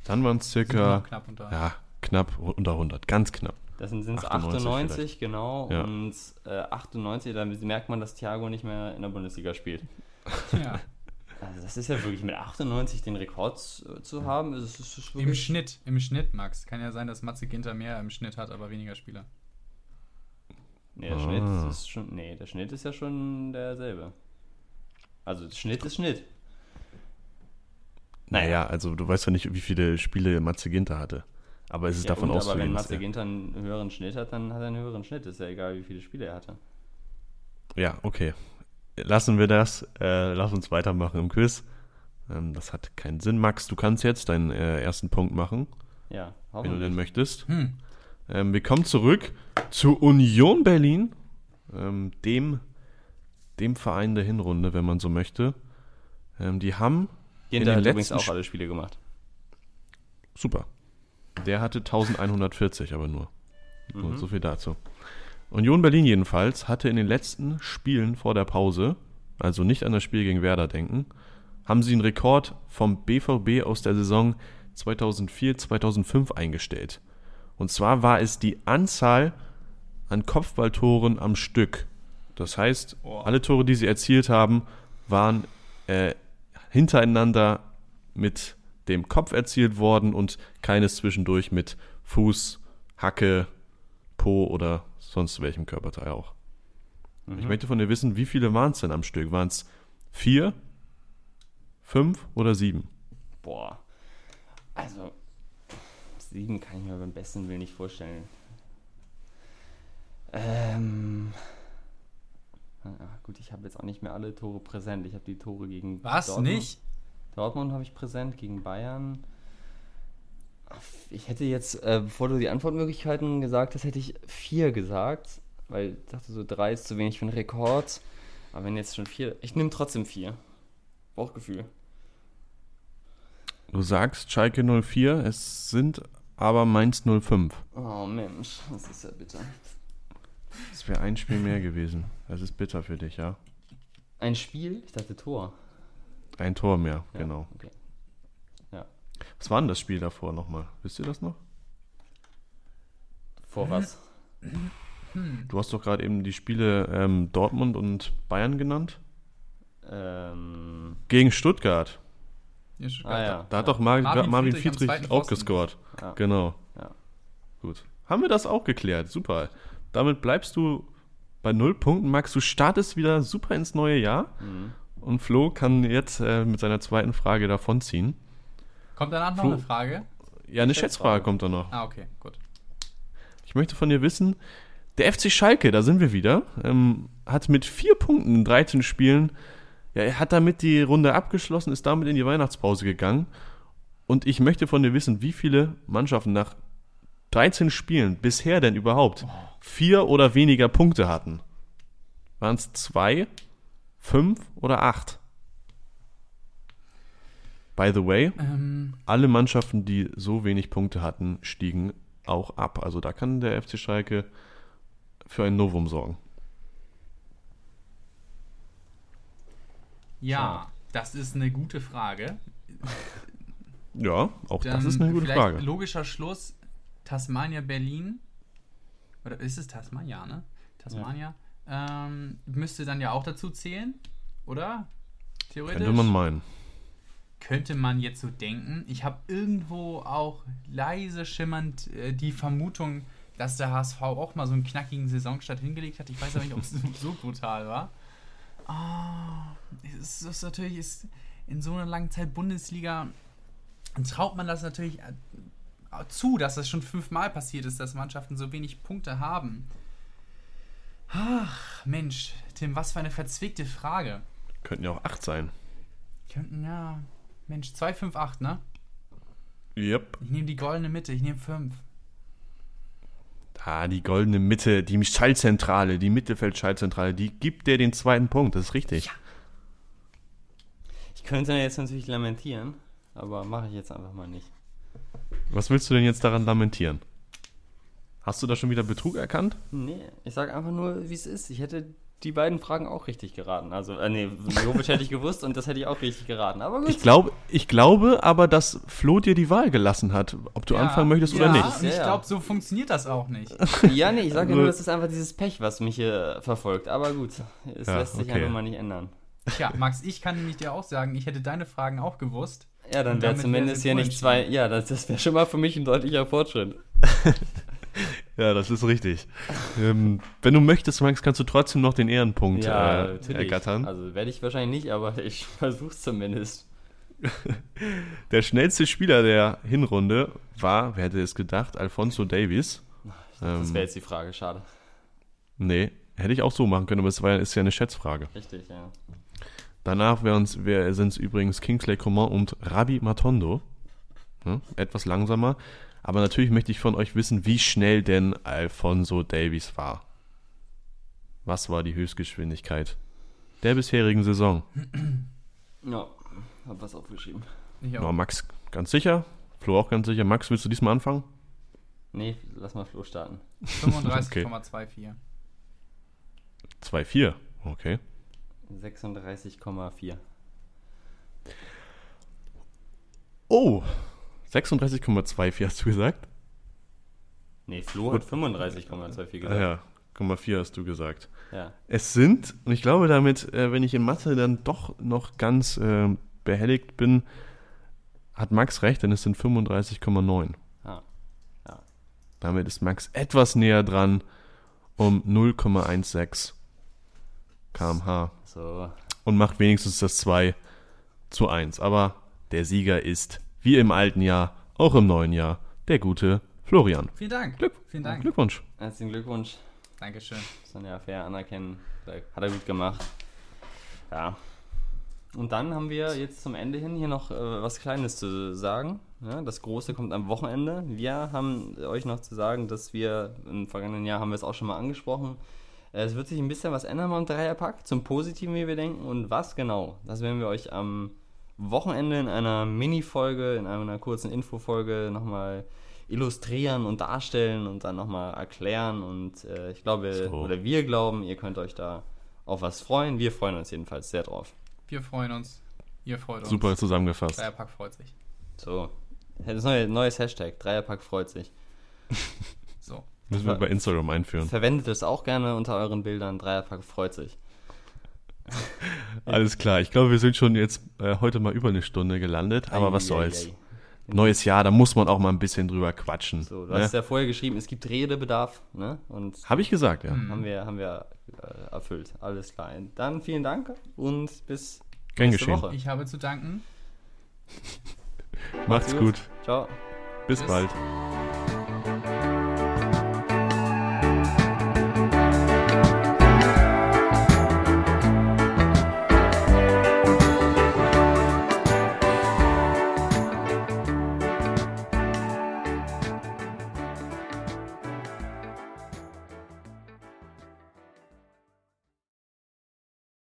Dann waren es circa. Knapp unter. Ja, knapp unter 100. Ganz knapp.
Das sind es 98, 98 genau. Ja. Und äh, 98, da merkt man, dass Thiago nicht mehr in der Bundesliga spielt. Ja. Also das ist ja wirklich mit 98 den Rekord zu haben. Ist, ist, ist
Im Schnitt, im Schnitt, Max. Kann ja sein, dass Matze Ginter mehr im Schnitt hat, aber weniger Spieler.
Nee, der ah. Schnitt ist schon. Nee, der Schnitt ist ja schon derselbe. Also Schnitt ist Schnitt.
Naja, also du weißt ja nicht, wie viele Spiele Matze Ginter hatte. Aber es ist ja, davon auszugehen.
Aber wenn Matze Ginter einen höheren Schnitt hat, dann hat er einen höheren Schnitt. Ist ja egal, wie viele Spiele er hatte.
Ja, okay lassen wir das. Äh, lass uns weitermachen im Quiz. Ähm, das hat keinen Sinn. Max, du kannst jetzt deinen äh, ersten Punkt machen.
Ja,
Wenn du denn möchtest. Hm. Ähm, wir kommen zurück zu Union Berlin, ähm, dem, dem Verein der Hinrunde, wenn man so möchte. Ähm, die haben.
Jeder hat übrigens auch alle Spiele gemacht.
Super. Der hatte 1140 aber nur. Mhm. So viel dazu. Union Berlin jedenfalls hatte in den letzten Spielen vor der Pause, also nicht an das Spiel gegen Werder denken, haben sie einen Rekord vom BVB aus der Saison 2004, 2005 eingestellt. Und zwar war es die Anzahl an Kopfballtoren am Stück. Das heißt, alle Tore, die sie erzielt haben, waren äh, hintereinander mit dem Kopf erzielt worden und keines zwischendurch mit Fuß, Hacke, Po oder sonst welchem Körperteil auch. Mhm. Ich möchte von dir wissen, wie viele waren es denn am Stück? Waren es vier, fünf oder sieben?
Boah. Also, sieben kann ich mir beim besten Willen nicht vorstellen. Ähm. Ja, gut, ich habe jetzt auch nicht mehr alle Tore präsent. Ich habe die Tore gegen.
Was? Dortmund. Nicht?
Dortmund habe ich präsent, gegen Bayern. Ich hätte jetzt, äh, bevor du die Antwortmöglichkeiten gesagt hast, hätte ich vier gesagt, weil ich dachte, so drei ist zu wenig für einen Rekord. Aber wenn jetzt schon vier. Ich nehme trotzdem vier. Bauchgefühl.
Du sagst Schalke 04, es sind aber Mainz 05.
Oh Mensch, das ist ja bitter.
Das wäre ein Spiel mehr gewesen. Das ist bitter für dich, ja?
Ein Spiel? Ich dachte Tor.
Ein Tor mehr, ja, genau. Okay.
Ja.
Was war denn das Spiel davor nochmal? Wisst ihr das noch?
Vor was?
Du hast doch gerade eben die Spiele ähm, Dortmund und Bayern genannt.
Ähm.
Gegen Stuttgart.
Ja, Stuttgart. Ah, ja.
Da hat doch Mar Marvin, Marvin Friedrich, Friedrich auch gescored. Ja. Genau.
Ja.
Gut. Haben wir das auch geklärt? Super. Damit bleibst du bei null Punkten. Max, du startest wieder super ins neue Jahr. Mhm. Und Flo kann jetzt äh, mit seiner zweiten Frage davonziehen.
Kommt danach noch Flo, eine Frage?
Ja, eine Schätzfrage. Kommt da noch.
Ah, okay, gut.
Ich möchte von dir wissen, der FC Schalke, da sind wir wieder, ähm, hat mit vier Punkten in 13 Spielen, ja, er hat damit die Runde abgeschlossen, ist damit in die Weihnachtspause gegangen. Und ich möchte von dir wissen, wie viele Mannschaften nach 13 Spielen bisher denn überhaupt oh. vier oder weniger Punkte hatten. Waren es zwei, fünf oder acht? By the way, ähm. alle Mannschaften, die so wenig Punkte hatten, stiegen auch ab. Also da kann der FC Schalke für ein Novum sorgen.
Ja, das ist eine gute Frage.
Ja, auch Dann das ist eine gute Frage.
Logischer Schluss: Tasmania, Berlin. Oder ist es Tasmania, ne? Tasmania. Ja. Ähm, müsste dann ja auch dazu zählen, oder?
Theoretisch. Könnte man meinen.
Könnte man jetzt so denken. Ich habe irgendwo auch leise schimmernd äh, die Vermutung, dass der HSV auch mal so einen knackigen Saisonstart hingelegt hat. Ich weiß aber nicht, ob es so brutal war. Ah, es ist natürlich ist in so einer langen Zeit Bundesliga traut man das natürlich äh, zu, dass das schon fünfmal passiert ist, dass Mannschaften so wenig Punkte haben. Ach, Mensch, Tim, was für eine verzwickte Frage.
Könnten ja auch acht sein.
Könnten ja. Mensch, 2, 5, 8, ne?
Yep.
Ich nehme die goldene Mitte, ich nehme 5.
Ah, die goldene Mitte, die Schallzentrale, die Mittelfeld-Schallzentrale, die gibt dir den zweiten Punkt, das ist richtig. Ja.
Ich könnte jetzt natürlich lamentieren, aber mache ich jetzt einfach mal nicht.
Was willst du denn jetzt daran lamentieren? Hast du da schon wieder Betrug erkannt?
Nee, ich sage einfach nur, wie es ist. Ich hätte die beiden Fragen auch richtig geraten. Also, äh, nee, Jovic hätte ich gewusst und das hätte ich auch richtig geraten. Aber gut.
Ich, glaub, ich glaube aber, dass Flo dir die Wahl gelassen hat, ob du ja, anfangen möchtest ja, oder nicht.
Ich glaube, so funktioniert das auch nicht.
Ja, nee, ich sage nur, das ist einfach dieses Pech, was mich hier verfolgt. Aber gut, es ja, lässt sich okay. einfach mal nicht ändern.
Tja, Max, ich kann nämlich dir auch sagen, ich hätte deine Fragen auch gewusst.
Ja, dann wäre zumindest hier nicht zwei. Ja, das, das wäre schon mal für mich ein deutlicher Fortschritt.
Ja, das ist richtig. ähm, wenn du möchtest, Max, kannst du trotzdem noch den Ehrenpunkt
ja,
äh, ergattern.
Also werde ich wahrscheinlich nicht, aber ich versuche es zumindest.
der schnellste Spieler der Hinrunde war, wer hätte es gedacht, Alfonso Davies.
Dachte, das wäre jetzt die Frage, schade.
Nee, hätte ich auch so machen können, aber es war, ist ja eine Schätzfrage.
Richtig, ja.
Danach sind es übrigens Kingsley Coman und Rabi Matondo. Ja, etwas langsamer. Aber natürlich möchte ich von euch wissen, wie schnell denn Alfonso Davies war. Was war die Höchstgeschwindigkeit der bisherigen Saison?
Ja, hab was aufgeschrieben.
Ja, Max, ganz sicher. Flo auch ganz sicher. Max, willst du diesmal anfangen?
Nee, lass mal Flo starten.
35,24.
2,4, okay.
36,4.
Oh, 36,24 hast du gesagt?
Nee, Flo hat 35,24 gesagt.
Ah ja, 0,4 hast du gesagt.
Ja.
Es sind, und ich glaube damit, äh, wenn ich in Mathe dann doch noch ganz äh, behelligt bin, hat Max recht, denn es sind 35,9.
Ah. Ja.
Damit ist Max etwas näher dran um 0,16 kmh
So.
und macht wenigstens das 2 zu 1. Aber der Sieger ist, wie im alten Jahr, auch im neuen Jahr, der gute Florian.
Vielen Dank.
Glück,
Vielen Dank.
Glückwunsch.
Herzlichen Glückwunsch.
Dankeschön.
Muss man ja fair anerkennen. Hat er gut gemacht. Ja. Und dann haben wir jetzt zum Ende hin hier noch äh, was Kleines zu sagen. Ja, das Große kommt am Wochenende. Wir haben euch noch zu sagen, dass wir im vergangenen Jahr haben wir es auch schon mal angesprochen. Äh, es wird sich ein bisschen was ändern beim Dreierpack, zum Positiven, wie wir denken. Und was genau, das werden wir euch am Wochenende in einer Mini-Folge, in einer kurzen Infofolge nochmal illustrieren und darstellen und dann nochmal erklären. Und äh, ich glaube,
So.
oder wir glauben, ihr könnt euch da auf was freuen. Wir freuen uns jedenfalls sehr drauf.
Wir freuen uns. Ihr freut uns.
Super zusammengefasst.
Dreierpack freut sich.
So, das neue, neues Hashtag, Dreierpack freut sich.
So.
Müssen wir bei Instagram einführen.
Verwendet es auch gerne unter euren Bildern, Dreierpack freut sich.
Alles klar. Ich glaube, wir sind schon jetzt äh, heute mal über eine Stunde gelandet. Aber was soll's.
Eieiei.
Neues Jahr, da muss man auch mal ein bisschen drüber quatschen.
So, du
ne?
hast ja vorher geschrieben, es gibt Redebedarf, ne? Und
Habe ich gesagt, ja.
haben wir, haben wir äh, erfüllt. Alles klar. Dann vielen Dank und bis
Gern
nächste
geschehen.
Woche.
Ich habe zu danken.
Macht's gut.
Ciao.
Bis
Bis.
bald.